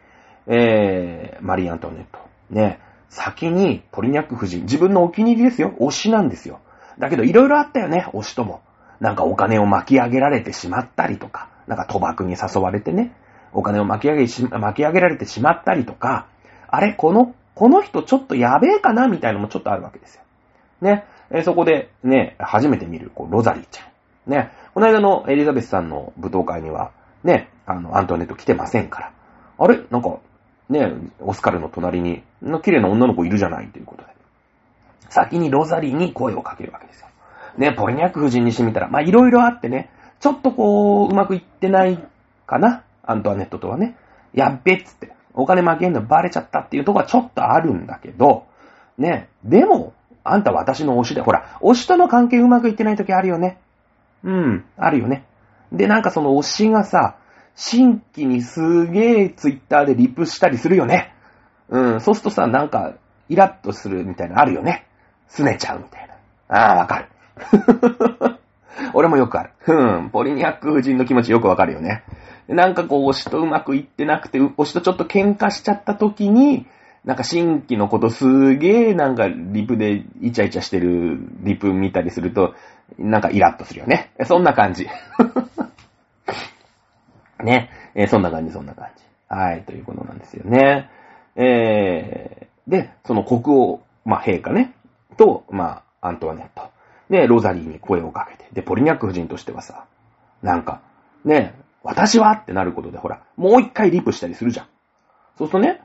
えー、マリー・アントネット。ね、先にポリニャック夫人、自分のお気に入りですよ。推しなんですよ。だけど、いろいろあったよね、推しとも。なんかお金を巻き上げられてしまったりとか、なんか賭博に誘われてね、お金を巻き上げし、巻き上げられてしまったりとか、あれ、この、この人ちょっとやべえかなみたいなのもちょっとあるわけですよ。ね。えそこでね、初めて見る、こう、ロザリーちゃん。ね。この間のエリザベスさんの舞踏会には、ね、あの、アントネット来てませんから。あれ？なんか、ね、オスカルの隣に、の綺麗な女の子いるじゃないということで。先にロザリーに声をかけるわけですよ。ね、ポリニャック夫人にしてみたら、ま、いろいろあってね、ちょっとこう、うまくいってないかなアントワネットとはね。やっべっつって、お金負けんのバレちゃったっていうとこはちょっとあるんだけど、ね、でも、あんた私の推しで、ほら、推しとの関係うまくいってない時あるよね。うん、あるよね。で、なんかその推しがさ、新規にすげえツイッターでリプしたりするよね。うん、そうするとさ、なんか、イラッとするみたいなあるよね。拗ねちゃうみたいな。ああ、わかる。俺もよくある。うん、ポリニャック夫人の気持ちよくわかるよね。なんかこう、推しとうまくいってなくて、推しとちょっと喧嘩しちゃった時に、なんか新規のことすげえなんかリプでイチャイチャしてるリプ見たりすると、なんかイラッとするよね。そんな感じ。ね。えー、そんな感じ、そんな感じ。はい、ということなんですよね。えー、で、その国王、まあ、陛下ね、と、まあ、アントワネット。で、ロザリーに声をかけて。で、ポリニャック夫人としてはさ、なんか、ね、私はってなることで、ほら、もう一回リプしたりするじゃん。そうするとね、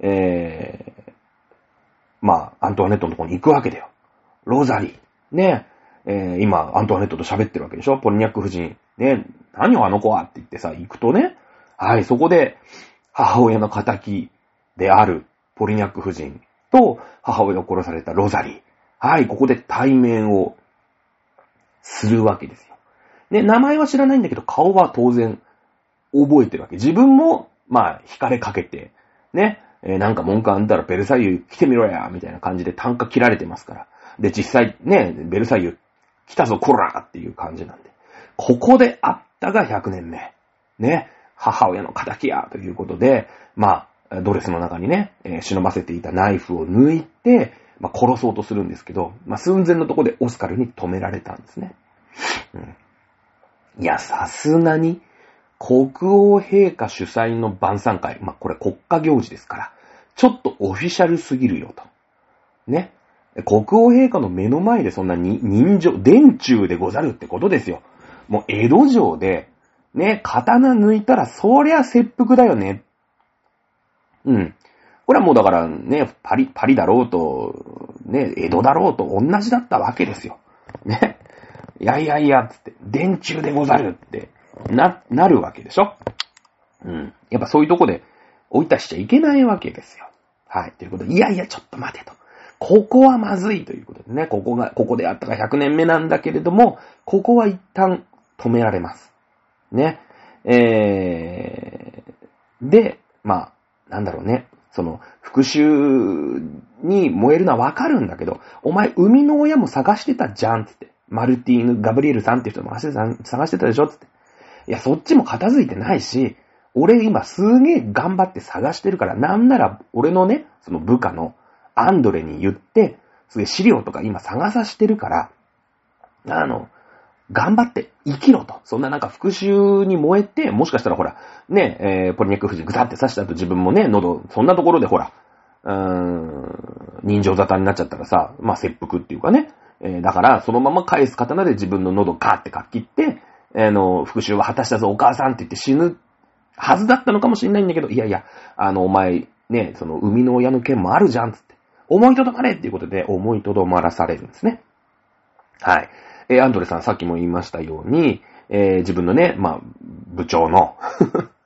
えー、まあ、アントワネットのところに行くわけだよ。ロザリー。ね、えー、今、アントワネットと喋ってるわけでしょ？ポリニャック夫人。ね、何をあの子はって言ってさ、行くとね、はい、そこで、母親の仇であるポリニャック夫人と母親を殺されたロザリー。はい、ここで対面をするわけです。ね、名前は知らないんだけど、顔は当然覚えてるわけ。自分も、まあ、惹かれかけて、ね、えー、なんか文句あんたらベルサイユ来てみろや、みたいな感じで単価切られてますから。で、実際ね、ベルサイユ来たぞ、こらっていう感じなんで。ここで会ったが100年目。ね、母親の仇や、ということで、まあ、ドレスの中にね、えー、忍ばせていたナイフを抜いて、まあ、殺そうとするんですけど、まあ、寸前のとこでオスカルに止められたんですね。うん、いや、さすがに、国王陛下主催の晩餐会。まあ、これ国家行事ですから。ちょっとオフィシャルすぎるよと。ね。国王陛下の目の前でそんなに人情、電柱でござるってことですよ。もう江戸城で、ね、刀抜いたらそりゃ切腹だよね。うん。これはもうだからね、パリ、パリだろうと、ね、江戸だろうと同じだったわけですよ。ね。いやいやいや、つって、電柱でござるって、な、なるわけでしょ？うん。やっぱそういうとこで置いたしちゃいけないわけですよ。はい。ということで、いやいや、ちょっと待てと。ここはまずいということでね、ここが、ここであったが100年目なんだけれども、ここは一旦止められます。ね。えー、で、まあ、なんだろうね。その、復讐に燃えるのはわかるんだけど、お前、生みの親も探してたじゃん、つって。マルティーヌ・ガブリエルさんっていう人も探してたでしょつって。いや、そっちも片付いてないし、俺今すげえ頑張って探してるから、なんなら俺のね、その部下のアンドレに言って、すげえ資料とか今探さしてるから、あの、頑張って生きろと。そんななんか復讐に燃えて、もしかしたらほら、ね、えー、ポリネック夫人グタって刺した後自分もね、喉、そんなところでほら、うーん、人情沙汰になっちゃったらさ、まあ、切腹っていうかね、えー、だから、そのまま返す刀で自分の喉ガーってかっきって、えー、の、復讐は果たしたぞ、お母さんって言って死ぬはずだったのかもしれないんだけど、いやいや、あの、お前、ね、その、生みの親の件もあるじゃん、つって。思いとどまれっていうことで、思いとどまらされるんですね。はい。えー、アンドレさんさっきも言いましたように、えー、自分のね、まあ、部長の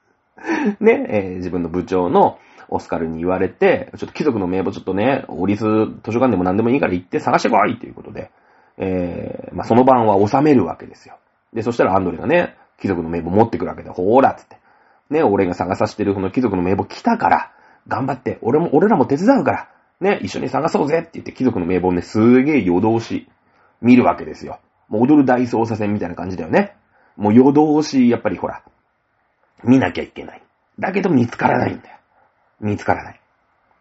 ね、えー、自分の部長のオスカルに言われて、ちょっと貴族の名簿ちょっとね、オリス図書館でも何でもいいから行って探してこいっていうことで、えー、まあ、その晩は収めるわけですよ。で、そしたらアンドレがね、貴族の名簿持ってくるわけで、ほーらっつって。ね、俺が探させてるこの貴族の名簿来たから、頑張って、俺も、俺らも手伝うから、ね、一緒に探そうぜって言って貴族の名簿をね、すげえ夜通し見るわけですよ。もう踊る大捜査線みたいな感じだよね。もう夜通し、やっぱりほら、見なきゃいけない。だけど見つからないんだよ。見つからない。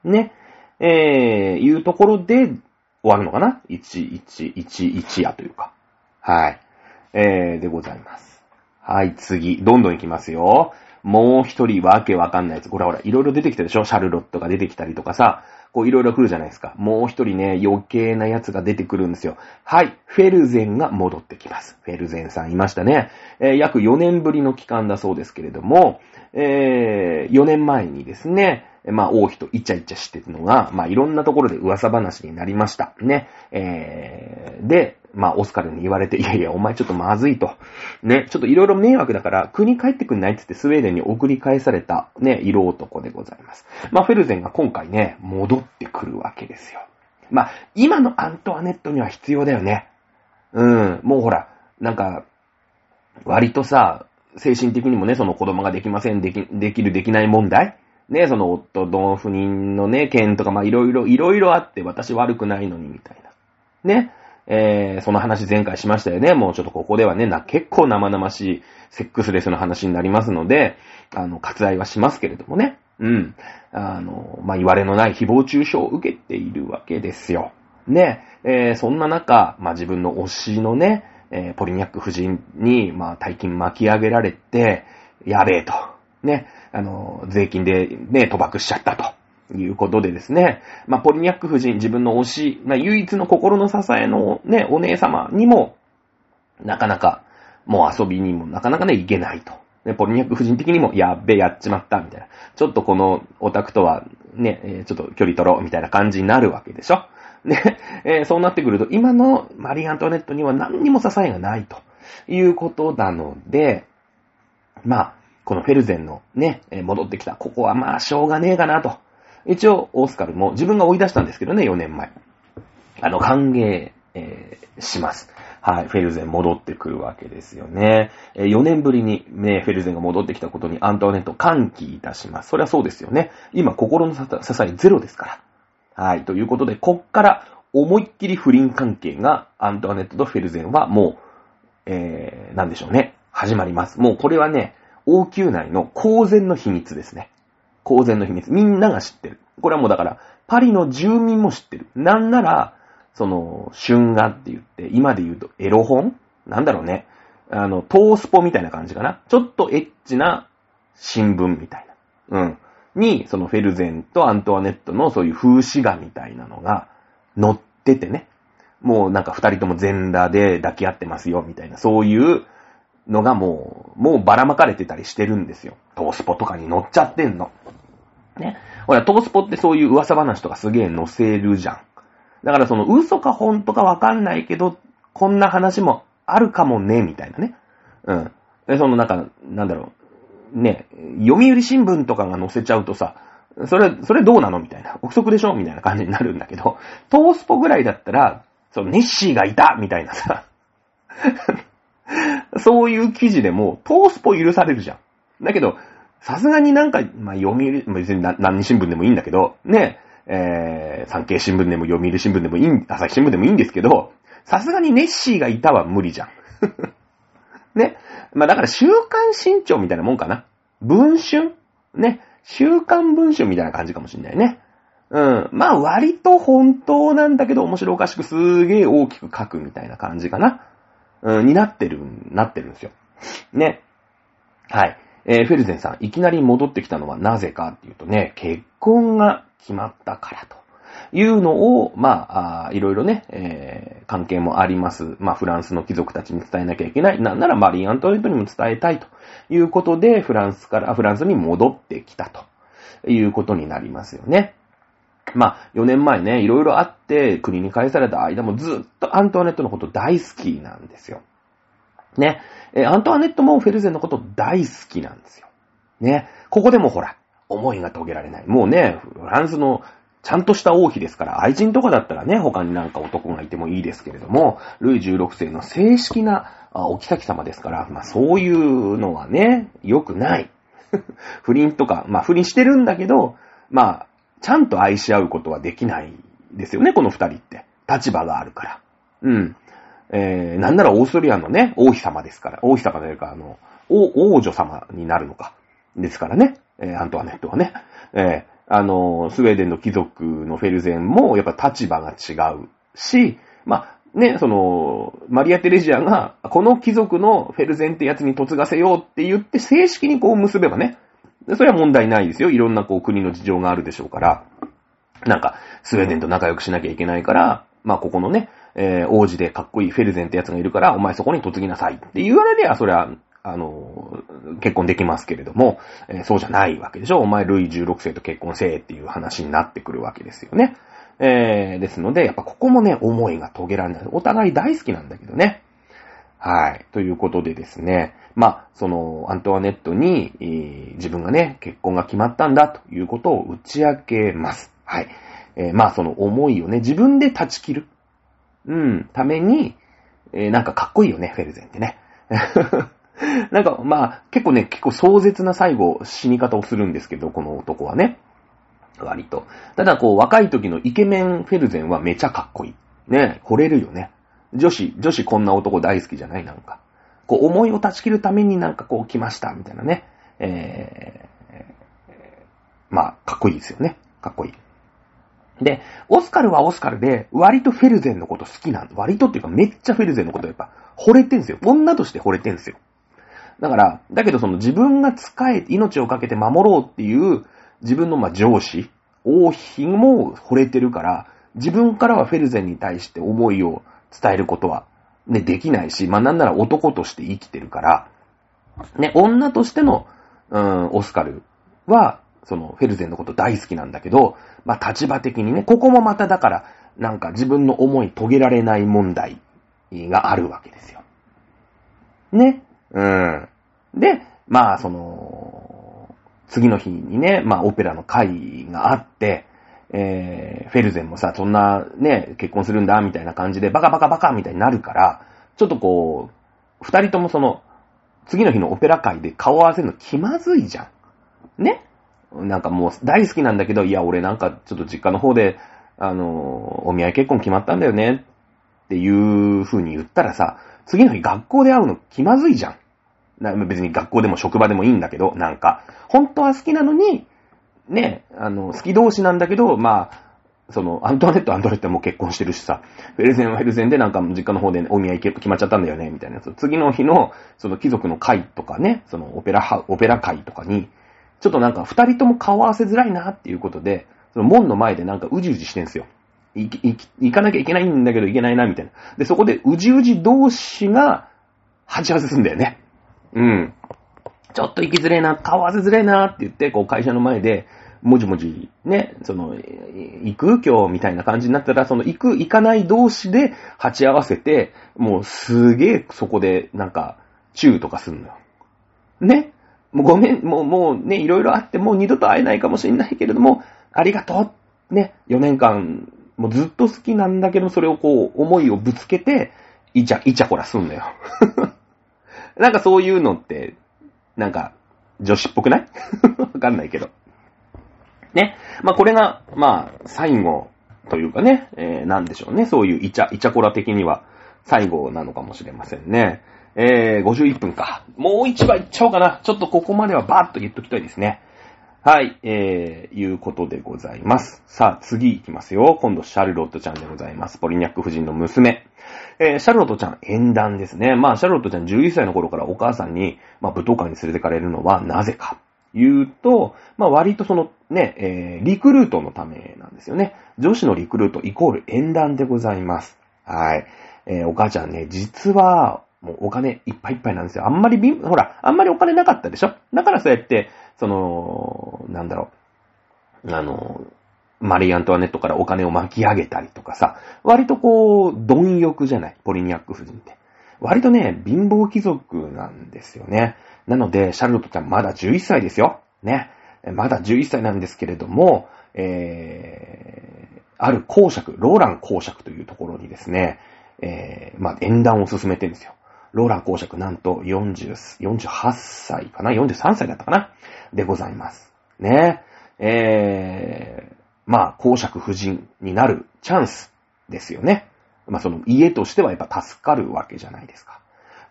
ね。えー、いうところで終わるのかな ?1、1、1、1夜というか。はい。えー、でございます。はい、次。どんどん行きますよ。もう一人わけわかんないやつ。これほら、いろいろ出てきたでしょ？シャルロットが出てきたりとかさ。こういろいろ来るじゃないですか。もう一人ね、余計なやつが出てくるんですよ。はい。フェルゼンが戻ってきます。フェルゼンさんいましたね。えー、約4年ぶりの期間だそうですけれども、えー、4年前にですね、まあ、王妃とイチャイチャしてるのが、まあ、いろんなところで噂話になりました。ね。えー、で、まあ、オスカルに言われて、いやいや、お前ちょっとまずいと。ね、ちょっといろいろ迷惑だから、国帰ってくんないってってスウェーデンに送り返された、ね、色男でございます。まあ、フェルゼンが今回ね、戻ってくるわけですよ。まあ、今のアントワネットには必要だよね。うん、もうほら、なんか、割とさ、精神的にもね、その子供ができません、でき、できる、できない問題ね、その夫の不妊のね、件とか、まいろいろ、いろいろあって私悪くないのにみたいな。ね。えー、その話前回しましたよね。もうちょっとここではね、な、結構生々しいセックスレスの話になりますので、あの、割愛はしますけれどもね。うん。あの、まあ、言われのない誹謗中傷を受けているわけですよ。ね。えー、そんな中、まあ、自分の推しのね、えー、ポリニャック夫人に、まあ、大金巻き上げられて、やべえと。ね、あの、税金でね、賭博しちゃったと。いうことでですね。まあ、ポリニャック夫人、自分の推し、まあ、唯一の心の支えのね、お姉様にも、なかなか、もう遊びにもなかなかね、行けないと。ね、ポリニャック夫人的にも、やっべ、やっちまった、みたいな。ちょっとこのオタクとは、ね、ちょっと距離取ろう、みたいな感じになるわけでしょ。ね、えー、そうなってくると、今のマリー・アントワネットには何にも支えがないということなので、まあ、このフェルゼンのね、戻ってきた。ここはまあ、しょうがねえかなと。一応、オスカルも自分が追い出したんですけどね、4年前。あの、歓迎、えー、します。はい、フェルゼン戻ってくるわけですよね。えー、4年ぶりにね、フェルゼンが戻ってきたことにアントワネット歓喜いたします。それはそうですよね。今、心の支えゼロですから。はい、ということで、こっから思いっきり不倫関係がアントワネットとフェルゼンはもう、えー、なんでしょうね。始まります。もうこれはね、王宮内の公然の秘密ですね。公然の秘密。みんなが知ってる。これはもうだから、パリの住民も知ってる。なんなら、その、春画って言って、今で言うとエロ本？なんだろうね。あの、トースポみたいな感じかな？ちょっとエッチな新聞みたいな。うん。に、そのフェルゼンとアントワネットのそういう風刺画みたいなのが載っててね。もうなんか二人とも全裸で抱き合ってますよ、みたいな、そういうのがもう、もうばらまかれてたりしてるんですよ。トースポとかに載っちゃってんの。ね。ほら、トースポってそういう噂話とかすげえ載せるじゃん。だからその嘘か本とかわかんないけど、こんな話もあるかもね、みたいなね。うん。で、そのなんか、なんだろう。ね、読売新聞とかが載せちゃうとさ、それ、それどうなのみたいな。憶測でしょみたいな感じになるんだけど、トースポぐらいだったら、そのネッシーがいたみたいなさ。そういう記事でも、トースポ許されるじゃん。だけど、さすがになんか、まあ、読売、別に何新聞でもいいんだけど、ね、えー、産経新聞でも読売新聞でもいい、朝日新聞でもいいんですけど、さすがにネッシーがいたは無理じゃん。ね。まあだから週刊新潮みたいなもんかな。文春？ね。週刊文春みたいな感じかもしんないね。うん。まあ割と本当なんだけど面白おかしくすげえ大きく書くみたいな感じかな。うん、になってる、なってるんですよ。ね。はい。えー、フェルゼンさん、いきなり戻ってきたのはなぜかっていうとね、結婚が決まったからと。いうのを、まあ、いろいろね、えー、関係もあります。まあ、フランスの貴族たちに伝えなきゃいけない。なんならマリー・アントワネットにも伝えたいということで、フランスから、フランスに戻ってきたということになりますよね。まあ、4年前ね、いろいろあって、国に返された間もずっとアントワネットのこと大好きなんですよ。ね。え、アントワネットもフェルゼンのこと大好きなんですよ。ね。ここでもほら、思いが遂げられない。もうね、フランスのちゃんとした王妃ですから、愛人とかだったらね、他になんか男がいてもいいですけれども、ルイ16世の正式なお妃様ですから、まあそういうのはね、良くない。不倫とか、まあ不倫してるんだけど、まあちゃんと愛し合うことはできないですよね、この二人って。立場があるから。うん。えー、なんならオーストリアのね、王妃様ですから、王妃様というか、あの、王女様になるのか。ですからね、えー、アントワネットはね。えー、あの、スウェーデンの貴族のフェルゼンも、やっぱ立場が違うし、まあ、ね、その、マリア・テレジアが、この貴族のフェルゼンってやつに嫁がせようって言って、正式にこう結べばね、それは問題ないですよ。いろんなこう国の事情があるでしょうから。なんか、スウェーデンと仲良くしなきゃいけないから、まあここのね、えー、王子でかっこいいフェルゼンってやつがいるから、お前そこに嫁ぎなさいって言われりゃ、それは、あの、結婚できますけれども、えー、そうじゃないわけでしょお前ルイ16世と結婚せえっていう話になってくるわけですよね。えー、ですので、やっぱここもね、思いが遂げられない。お互い大好きなんだけどね。はい。ということでですね、まあ、その、アントワネットに、えー、自分がね、結婚が決まったんだということを打ち明けます。はい。えー、まあ、その思いをね、自分で断ち切る。うん、ために、えー、なんかかっこいいよね、フェルゼンってね。なんか、まあ、結構ね、結構壮絶な最後、死に方をするんですけど、この男はね。割と。ただ、こう、若い時のイケメンフェルゼンはめちゃかっこいい。ね、惚れるよね。女子、女子こんな男大好きじゃないなんか。こう、思いを断ち切るためになんかこう来ました、みたいなね。えー、まあ、かっこいいですよね。かっこいい。で、オスカルはオスカルで、割とフェルゼンのこと好きなん割とっていうかめっちゃフェルゼンのことやっぱ惚れてんすよ。女として惚れてんすよ。だから、だけどその自分が使え、命をかけて守ろうっていう自分のまあ上司、王妃も惚れてるから、自分からはフェルゼンに対して思いを伝えることは、ね、できないし、まあなんなら男として生きてるから、ね、女としての、うん、オスカルは、その、フェルゼンのこと大好きなんだけど、まあ立場的にね、ここもまただから、なんか自分の思い遂げられない問題があるわけですよ。ね。うん。で、まあその、次の日にね、まあオペラの会があって、えー、フェルゼンもさ、そんなね、結婚するんだ、みたいな感じで、バカバカバカみたいになるから、ちょっとこう、二人ともその、次の日のオペラ会で顔合わせるの気まずいじゃん。ね？なんかもう大好きなんだけど、いや、俺なんかちょっと実家の方で、あの、お見合い結婚決まったんだよねっていう風に言ったらさ、次の日学校で会うの気まずいじゃん。別に学校でも職場でもいいんだけど、なんか、本当は好きなのに、ね、あの、好き同士なんだけど、まあ、その、アントワネット、アントワネットはもう結婚してるしさ、フェルゼンはフェルゼンでなんか実家の方でお見合い決まっちゃったんだよね、みたいなやつ。次の日の、その貴族の会とかね、そのオペラハ、オペラ会とかに、ちょっとなんか二人とも顔合わせづらいなっていうことで、その門の前でなんかうじうじしてんすよ。い、い、行かなきゃいけないんだけど行けないな、みたいな。で、そこでうじうじ同士が、鉢合わせすんだよね。うん。ちょっと行きづれえな、顔合わせづれえなって言って、こう会社の前で、もじもじ、ね、その、行く今日みたいな感じになったら、その行く、行かない同士で鉢合わせて、もうすげえそこで、なんか、チューとかすんのよ。ねもうごめん、もう、もうね、いろいろあって、もう二度と会えないかもしれないけれども、ありがとう。ね、4年間、もうずっと好きなんだけど、それをこう、思いをぶつけて、イチャ、イチャコラすんのよ。なんかそういうのって、なんか、女子っぽくない？わかんないけど。ね。まあ、これが、まあ、最後というかね、えー、なんでしょうね。そういうイチャ、イチャコラ的には最後なのかもしれませんね。えー、51分か。もう一話いっちゃおうかな。ちょっとここまではバーッと言っときたいですね。はい、えー、いうことでございます。さあ、次行きますよ。今度、シャルロットちゃんでございます。ポリニャック夫人の娘。えー、シャルロットちゃん、縁談ですね。まあ、シャルロットちゃん11歳の頃からお母さんに、まあ、舞踏会に連れてかれるのはなぜか。言うと、まあ、割とそのね、えー、リクルートのためなんですよね。女子のリクルートイコール縁談でございます。はい。えー、お母ちゃんね、実は、もうお金いっぱいいっぱいなんですよ。あんまりびん、ほら、あんまりお金なかったでしょ？だからそうやって、その、なんだろう、あの、マリー・アントワネットからお金を巻き上げたりとかさ、割とこう、貪欲じゃない、ポリニャック夫人って。割とね、貧乏貴族なんですよね。なので、シャルロットちゃんまだ11歳ですよ。ね。まだ11歳なんですけれども、えー、ある公爵、ローラン公爵というところにですね、えー、まあ、縁談を進めてるんですよ。ローラン公爵なんと40、48歳かな ?43 歳だったかな？でございます。ね。えー、まあ、公爵夫人になるチャンスですよね。まあ、その家としてはやっぱ助かるわけじゃないですか。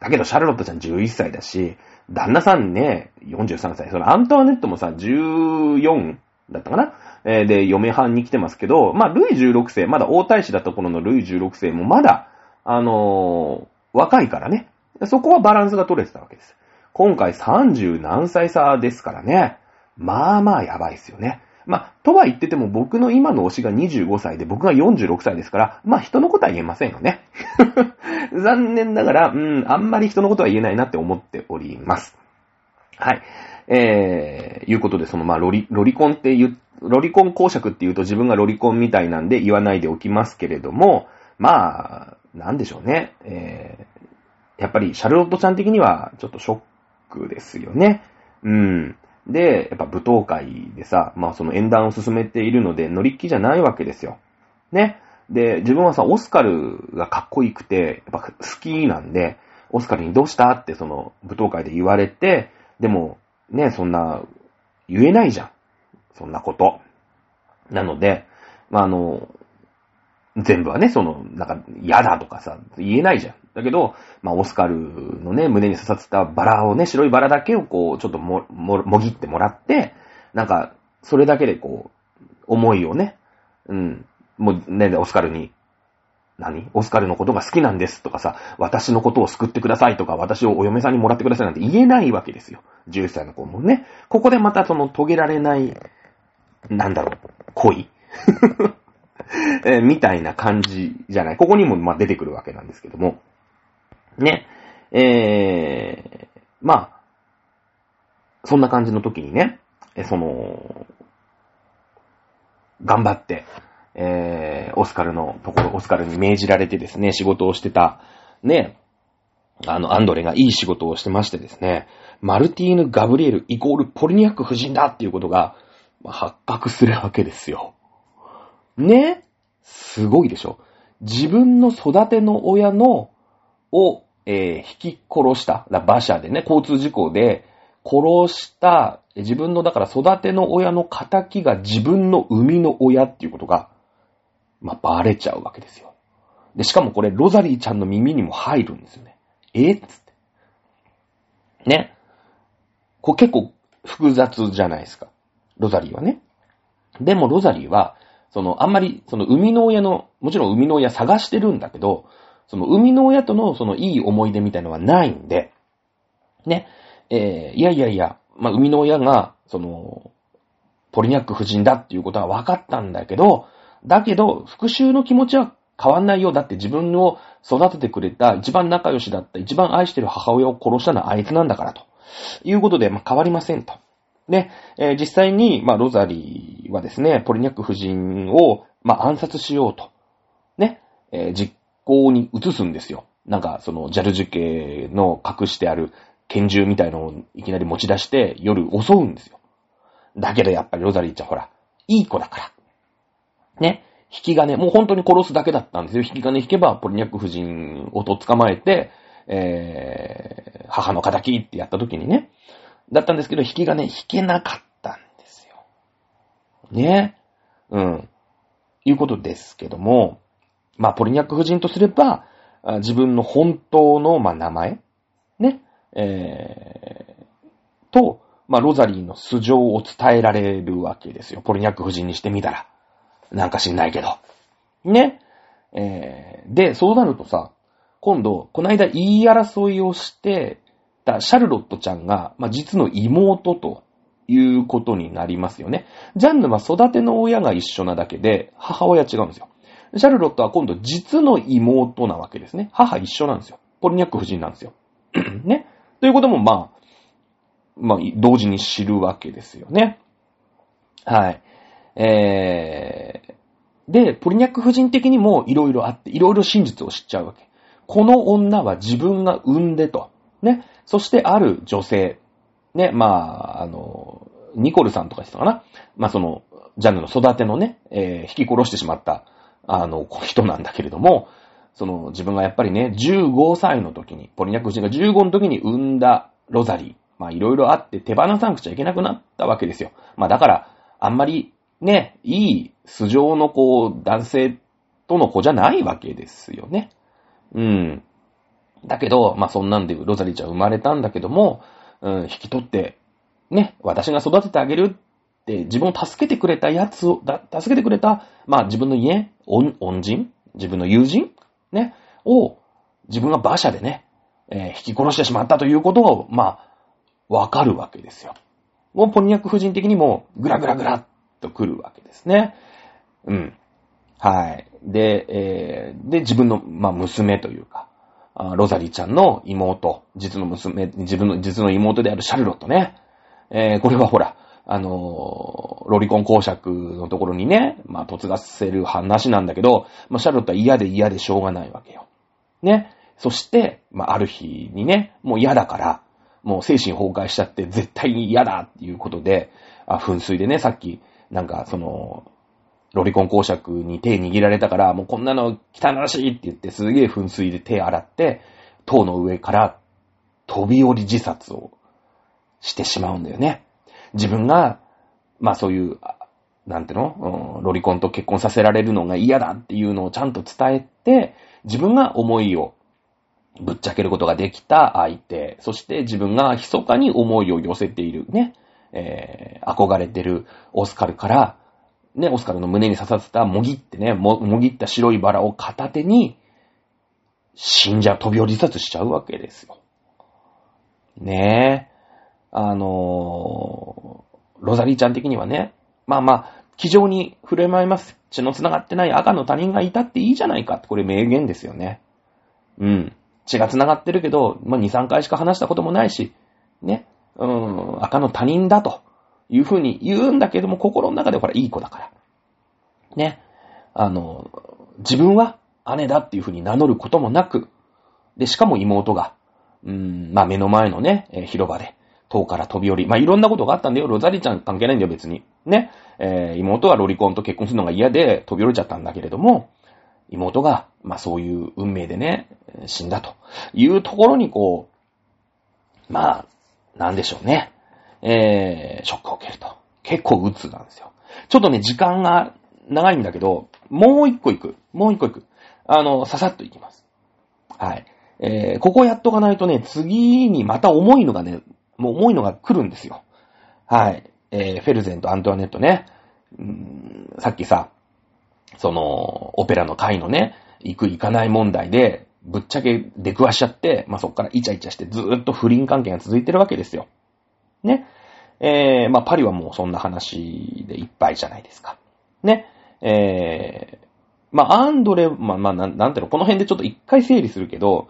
だけど、シャルロットちゃん11歳だし、旦那さんね、43歳。そのアントワネットもさ、14だったかな？えー、で、嫁はんに来てますけど、まあ、ルイ16世、まだ王太子だった頃のルイ16世もまだ、あのー、若いからね。そこはバランスが取れてたわけです。今回30何歳差ですからね。まあまあやばいっすよね。まあ、とは言ってても僕の今の推しが25歳で僕が46歳ですから、まあ人のことは言えませんよね。残念ながら、うん、あんまり人のことは言えないなって思っております。はい。えー、いうことで、そのまあロリ、ロリコンって言う、ロリコン公爵って言うと自分がロリコンみたいなんで言わないでおきますけれども、まあ、なんでしょうね。えー、やっぱりシャルロットちゃん的にはちょっとショックですよね。うん。で、やっぱ舞踏会でさ、まあその縁談を進めているので乗り気じゃないわけですよ。ね。で、自分はさ、オスカルがかっこよくて、やっぱ好きなんで、オスカルにどうしたってその舞踏会で言われて、でも、ね、そんな、言えないじゃん。そんなこと。なので、まあ、あの、全部はね、その、なんか、嫌だとかさ、言えないじゃん。だけど、まあ、オスカルのね、胸に刺さってたバラをね、白いバラだけをこう、ちょっとも、も、もぎってもらって、なんか、それだけでこう、思いをね、うん、もうね、オスカルに、何？オスカルのことが好きなんですとかさ、私のことを救ってくださいとか、私をお嫁さんにもらってくださいなんて言えないわけですよ。11歳の子もね。ここでまたその遂げられない、なんだろう、恋 えー、みたいな感じじゃない。ここにもま出てくるわけなんですけども。ね。えー、まあ、そんな感じの時にね、その、頑張って、えー、オスカルのところ、オスカルに命じられてですね、仕事をしてた、ね、あの、アンドレがいい仕事をしてましてですね、マルティーヌ・ガブリエルイコールポリニャック夫人だっていうことが、発覚するわけですよ。ね？すごいでしょ自分の育ての親の、を、えー、引き殺した、馬車でね、交通事故で殺した自分の、だから育ての親の仇が自分の生みの親っていうことが、まあ、バレちゃうわけですよ。で、しかもこれ、ロザリーちゃんの耳にも入るんですよね。えっつって。ね？これ結構複雑じゃないですか。ロザリーはね。でもロザリーは、その、あんまり、その、生みの親の、もちろん生みの親探してるんだけど、その、生みの親との、その、いい思い出みたいのはないんで、ね。えー、いやいやいや、まあ、生みの親が、その、ポリニャック夫人だっていうことは分かったんだけど、だけど、復讐の気持ちは変わんないよ。だって自分を育ててくれた、一番仲良しだった、一番愛してる母親を殺したのはあいつなんだから、ということで、まあ、変わりませんと。で、えー、実際に、まあ、ロザリーはですね、ポリニャック夫人を、まあ、暗殺しようと。ね、えー、実行に移すんですよ。なんか、その、ジャルジュ家の隠してある拳銃みたいのをいきなり持ち出して夜襲うんですよ。だけどやっぱりロザリーちゃんほら、いい子だから。ね。引き金、もう本当に殺すだけだったんですよ。引き金引けば、ポリニャック夫人をと捕まえて、えー、母の仇ってやった時にね。だったんですけど、引き金引けなかったんですよ。ね。うん。いうことですけども、まあ、ポリニャック夫人とすれば、自分の本当の、まあ、名前ね。えー、と、まあ、ロザリーの素性を伝えられるわけですよ。ポリニャック夫人にしてみたら。なんか知んないけど。ね。えー、で、そうなるとさ、今度、この間言い争いをしてたシャルロットちゃんが、まあ、実の妹ということになりますよね。ジャンヌは育ての親が一緒なだけで、母親違うんですよ。シャルロットは今度実の妹なわけですね。母一緒なんですよ。ポリニャック夫人なんですよ。ね。ということも、まあ、まあ、同時に知るわけですよね。はい。えー、で、ポリニャック夫人的にもいろいろあって、いろいろ真実を知っちゃうわけ。この女は自分が産んでと。ね。そしてある女性。ね。まあ、あの、ニコルさんとかしたかな。まあ、その、ジャンヌの育てのね、えー、引き殺してしまった、あの、人なんだけれども、その、自分がやっぱりね、15歳の時に、ポリニャク夫人が15の時に産んだロザリー。まあいろいろあって手放さなくちゃいけなくなったわけですよ。まあだから、あんまりね、いい素性のこう、男性との子じゃないわけですよね。うん。だけど、まあそんなんでロザリーちゃん生まれたんだけども、うん、引き取って、ね、私が育ててあげるって自分を助けてくれたやつを、助けてくれた、まあ自分の家、恩、人？自分の友人？ね、を自分が馬車でね、えー、引き殺してしまったということを、まあ、わかるわけですよ。もうポニニャク夫人的にも、ぐらぐらぐらっと来るわけですね。うん。はい。で、えー、で、自分の、まあ、娘というか、ロザリーちゃんの妹、実の娘、自分の実の妹であるシャルロットね。えー、これはほら、あの、ロリコン公爵のところにね、まあ、突がせる話なんだけど、まあ、シャルロットは嫌で嫌でしょうがないわけよ。ね。そして、まあ、ある日にね、もう嫌だから、もう精神崩壊しちゃって絶対に嫌だっていうことで、あ、噴水でね、さっき、なんか、その、ロリコン公爵に手握られたから、もうこんなの汚らしいって言って、すげえ噴水で手洗って、塔の上から飛び降り自殺をしてしまうんだよね。自分が、まあそういう、なんての、うん、ロリコンと結婚させられるのが嫌だっていうのをちゃんと伝えて、自分が思いをぶっちゃけることができた相手、そして自分が密かに思いを寄せているね、えー、憧れてるオスカルから、ね、オスカルの胸に刺さってた、もぎってね、も、もぎった白いバラを片手に、死んじゃう、飛び降り自殺しちゃうわけですよ。ねえ。あのー、ロザリーちゃん的にはね、まあまあ、気丈に触れまいます。血の繋がってない赤の他人がいたっていいじゃないかって、これ名言ですよね。うん。血が繋がってるけど、まあ2、3回しか話したこともないし、ね。うん、赤の他人だというふうに言うんだけども、心の中でほら、いい子だから。ね。あの、自分は姉だっていうふうに名乗ることもなく、で、しかも妹が、うん、まあ目の前のね、えー、広場で、塔から飛び降り、まあいろんなことがあったんだよ。ロザリちゃん関係ないんだよ、別に。ね。えー、妹はロリコンと結婚するのが嫌で飛び降りちゃったんだけれども、妹が、まあそういう運命でね、死んだというところにこう、まあ、なんでしょうね。えー、ショックを受けると。結構鬱なんですよ。ちょっとね、時間が長いんだけど、もう一個行く。もう一個行く。あの、ささっと行きます。はい。えー、ここやっとかないとね、次にまた重いのがね、もう重いのが来るんですよ。はい。えー、フェルゼンとアントワネットね。うん、さっきさ、その、オペラの会のね、行く行かない問題で、ぶっちゃけ出くわしちゃって、まあ、そっからイチャイチャしてずーっと不倫関係が続いてるわけですよ。ね。えー、まあ、パリはもうそんな話でいっぱいじゃないですか。ね。えー、まあ、アンドレ、まあ、まあ、なん、ていうの、この辺でちょっと一回整理するけど、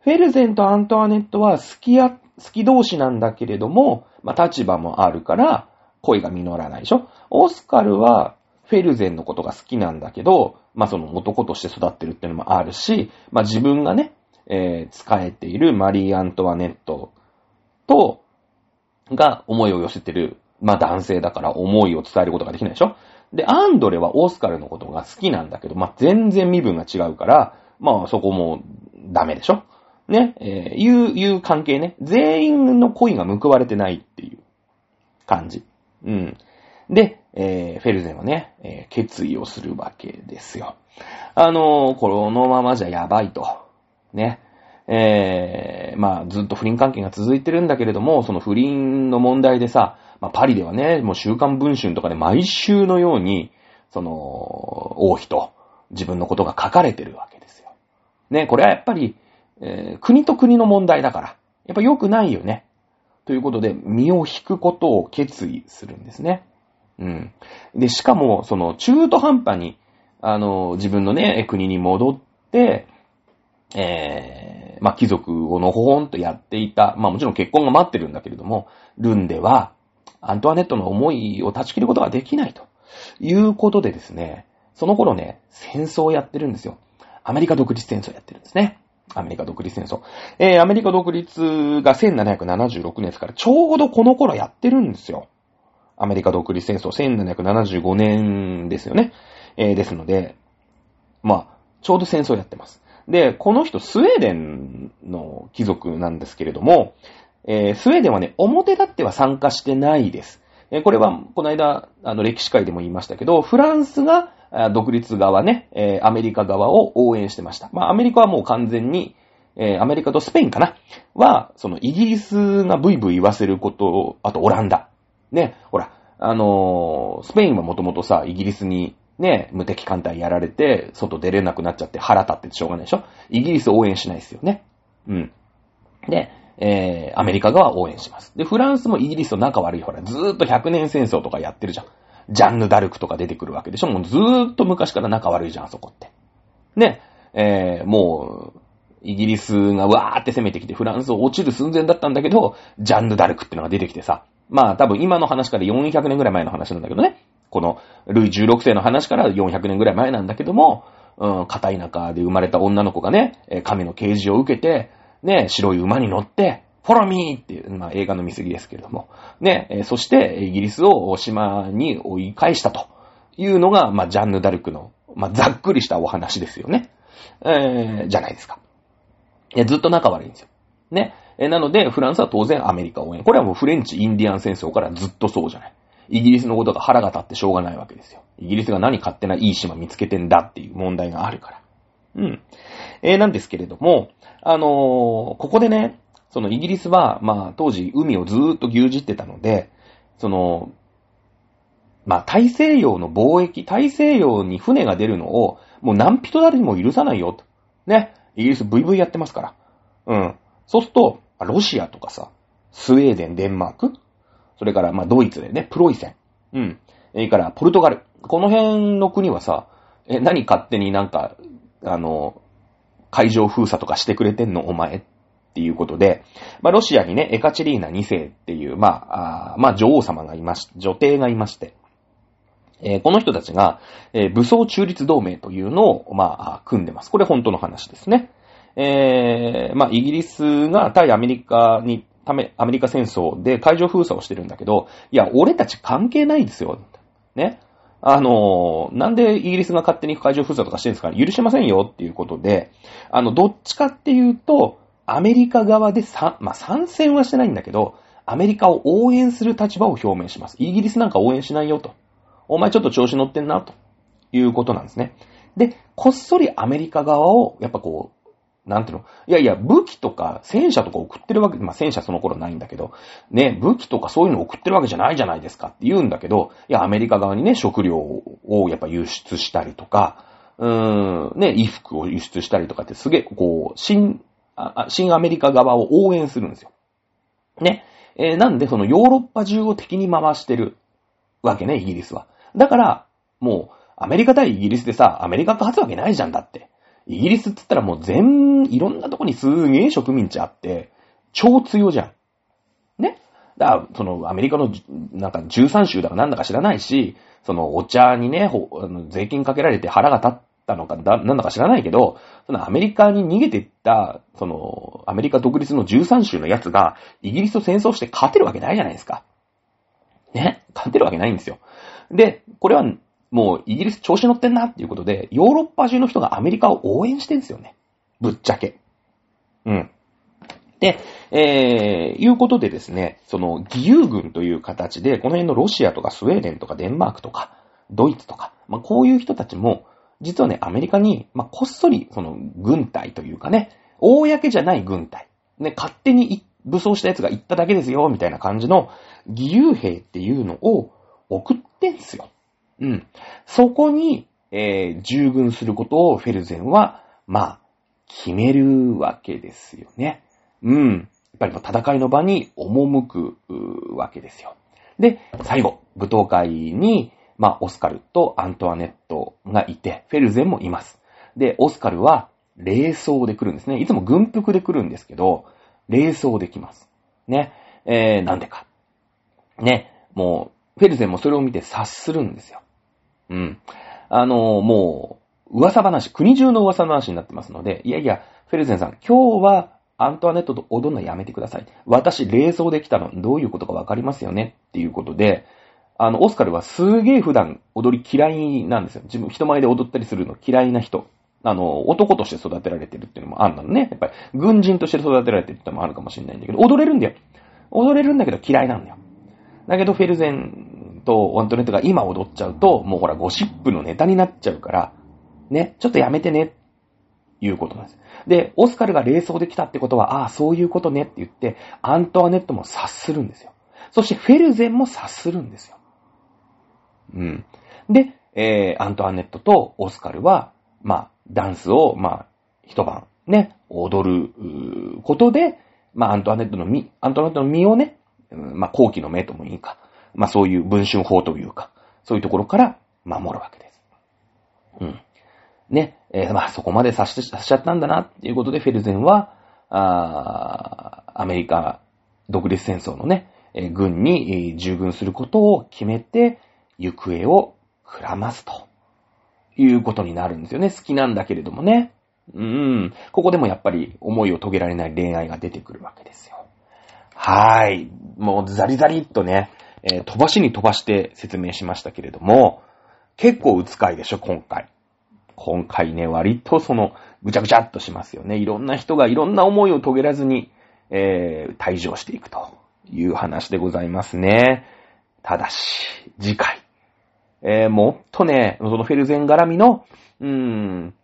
フェルゼンとアントワネットは好きや、好き同士なんだけれども、まあ、立場もあるから、恋が実らないでしょ。オスカルは、フェルゼンのことが好きなんだけど、まあ、その男として育ってるっていうのもあるし、まあ、自分がね、えー、使えているマリー・アントワネットと、が思いを寄せてる、まあ、男性だから思いを伝えることができないでしょ。で、アンドレはオスカルのことが好きなんだけど、まあ、全然身分が違うから、まあ、そこもダメでしょ。ね、えー、いう、いう関係ね。全員の恋が報われてないっていう感じ。うん。で、えー、フェルゼンはね、えー、決意をするわけですよ。あのー、このままじゃやばいと。ね。えー、まあ、ずっと不倫関係が続いてるんだけれども、その不倫の問題でさ、まあ、パリではね、もう週刊文春とかで毎週のように、その、王妃と自分のことが書かれてるわけですよ。ね、これはやっぱり、えー、国と国の問題だから、やっぱ良くないよね。ということで、身を引くことを決意するんですね。うん。で、しかも、その、中途半端に、あの、自分のね、国に戻って、えー、まあ、貴族をのほほんとやっていた、まあ、もちろん結婚が待ってるんだけれども、ルンでは、アントワネットの思いを断ち切ることができないということでですね、その頃ね、戦争をやってるんですよ。アメリカ独立戦争をやってるんですね。アメリカ独立戦争。えー、アメリカ独立が1776年ですから、ちょうどこの頃やってるんですよ。アメリカ独立戦争、1775年ですよね。えー、ですので、まあ、ちょうど戦争やってます。で、この人、スウェーデンの貴族なんですけれども、えー、スウェーデンはね、表立っては参加してないです。えー、これは、この間、あの、歴史会でも言いましたけど、フランスが、独立側ね、え、アメリカ側を応援してました。まあ、アメリカはもう完全に、え、アメリカとスペインかなは、そのイギリスがブイブイ言わせることを、あとオランダ。ね、ほら、あのー、スペインはもともとさ、イギリスにね、無敵艦隊やられて、外出れなくなっちゃって腹立っててしょうがないでしょイギリス応援しないですよね。うん。で、えー、アメリカ側応援します。で、フランスもイギリスと仲悪いほら、ずーっと100年戦争とかやってるじゃん。ジャンヌ・ダルクとか出てくるわけでしょもうずーっと昔から仲悪いじゃん、あそこって。ね、えー、もう、イギリスがわーって攻めてきてフランスを落ちる寸前だったんだけど、ジャンヌ・ダルクってのが出てきてさ、まあ多分今の話から400年ぐらい前の話なんだけどね。この、ルイ16世の話から400年ぐらい前なんだけども、うん、片田舎で生まれた女の子がね、神の啓示を受けて、ね、白い馬に乗って、フォローミーっていう、まあ映画の見過ぎですけれども。ね、えそしてイギリスを島に追い返したというのが、まあジャンヌ・ダルクの、まあざっくりしたお話ですよね。えー、じゃないですか。いや、ずっと仲悪いんですよ。ね。えなので、フランスは当然アメリカ応援。これはもうフレンチ・インディアン戦争からずっとそうじゃない。イギリスのことが腹が立ってしょうがないわけですよ。イギリスが何勝手ないい島見つけてんだっていう問題があるから。うん。えー、なんですけれども、あのー、ここでね、そのイギリスは、まあ当時海をずーっと牛耳ってたので、その、まあ、大西洋の貿易、大西洋に船が出るのを、もう何人誰にも許さないよ、と。ね。イギリス VV やってますから。うん。そうすると、ロシアとかさ、スウェーデン、デンマーク、それから、まあ、ドイツでね、プロイセン。うん。それから、ポルトガル。この辺の国はさ、え、何勝手になんか、あの、海上封鎖とかしてくれてんのお前っっていうことで、まあ、ロシアにね、エカチェリーナ2世っていう、まあ、あまあ、女王様がいまし、女帝がいまして、えー、この人たちが、えー、武装中立同盟というのを、まあ、組んでます。これ本当の話ですね。えー、まあ、イギリスが対アメリカに、ため、アメリカ戦争で海上封鎖をしてるんだけど、いや、俺たち関係ないですよ。ね。あのー、なんでイギリスが勝手に海上封鎖とかしてるんですか？許しませんよっていうことで、あの、どっちかっていうと、アメリカ側でさ、まあ、参戦はしてないんだけど、アメリカを応援する立場を表明します。イギリスなんか応援しないよと。お前ちょっと調子乗ってんな、ということなんですね。で、こっそりアメリカ側を、やっぱこう、なんていうの？いやいや、武器とか戦車とか送ってるわけ、まあ、戦車その頃ないんだけど、ね、武器とかそういうの送ってるわけじゃないじゃないですかって言うんだけど、いや、アメリカ側にね、食料をやっぱ輸出したりとか、うーん、ね、衣服を輸出したりとかってすげえ、こう、新、新アメリカ側を応援するんですよ。ね。えー、なんでそのヨーロッパ中を敵に回してるわけね、イギリスは。だから、もう、アメリカ対イギリスでさ、アメリカが勝つわけないじゃんだって。イギリスって言ったらもう全、いろんなとこにすげえ植民地あって、超強じゃん。ねだから、その、アメリカの、なんか13州だかなんだか知らないし、その、お茶にね、税金かけられて腹が立ったのか、なんだか知らないけど、そのアメリカに逃げていった、その、アメリカ独立の13州のやつが、イギリスと戦争して勝てるわけないじゃないですか。ね？勝てるわけないんですよ。で、これはもうイギリス調子乗ってんなっていうことで、ヨーロッパ中の人がアメリカを応援してんですよね。ぶっちゃけ。うん。で、えー、いうことでですね、その義勇軍という形で、この辺のロシアとかスウェーデンとかデンマークとか、ドイツとか、まあ、こういう人たちも、実はね、アメリカに、まあ、こっそり、その、軍隊というかね、公じゃない軍隊、ね、勝手に武装したやつが行っただけですよ、みたいな感じの義勇兵っていうのを送ってんすよ。うん。そこに、えー、従軍することをフェルゼンは、まあ、決めるわけですよね。うん。やっぱり戦いの場に赴くわけですよ。で、最後、舞踏会に、まあ、オスカルとアントワネットがいて、フェルゼンもいます。で、オスカルは、霊装で来るんですね。いつも軍服で来るんですけど、霊装で来ます。ね。えー、なんでか。ね。もう、フェルゼンもそれを見て察するんですよ。うん。あの、もう、噂話、国中の噂話になってますので、いやいや、フェルゼンさん、今日はアントワネットと踊るのやめてください。私、冷蔵できたの、どういうことかわかりますよね？っていうことで、あの、オスカルはすげえ普段踊り嫌いなんですよ。自分、人前で踊ったりするの嫌いな人。あの、男として育てられてるっていうのもあんなのね。やっぱり、軍人として育てられてるってのもあるかもしれないんだけど、踊れるんだよ。踊れるんだけど嫌いなんだよ。だけど、フェルゼンとアントネットが今踊っちゃうと、もうほら、ゴシップのネタになっちゃうから、ね、ちょっとやめてね、いうことなんです。で、オスカルが冷装できたってことは、ああ、そういうことねって言って、アントワネットも察するんですよ。そしてフェルゼンも察するんですよ。うん。で、えー、アントワネットとオスカルは、まあ、ダンスを、まあ、一晩、ね、踊ることで、まあ、アントワネットの身、アントワネットの身をね、まあ、後期の目ともいいか、まあ、そういう文春法というか、そういうところから守るわけです。うん。ね、えー、まあ、そこまでさしさしちゃったんだな、っていうことで、フェルゼンは、あアメリカ独立戦争のね、えー、軍に、従軍することを決めて、行方をくらますと、いうことになるんですよね。好きなんだけれどもね。うん。ここでもやっぱり思いを遂げられない恋愛が出てくるわけですよ。はい。もうザリザリっとね、えー、飛ばしに飛ばして説明しましたけれども、結構うつかいでしょ、今回。今回ね、割とその、ぐちゃぐちゃっとしますよね。いろんな人がいろんな思いを遂げらずに、えー、退場していくという話でございますね。ただし、次回。えー、もっとね、そのフェルゼン絡みの、うーん、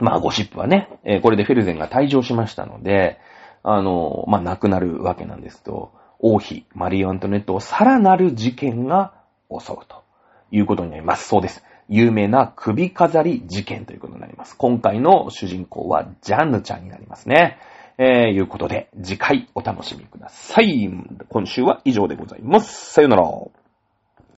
まあゴシップはね、えー、これでフェルゼンが退場しましたので、あの、まあ亡くなるわけなんですと、王妃、マリー・アントネットをさらなる事件が襲うということになります。そうです。有名な首飾り事件ということになります。今回の主人公はジャンヌちゃんになりますね。えー、いうことで、次回お楽しみください。今週は以上でございます。さよなら。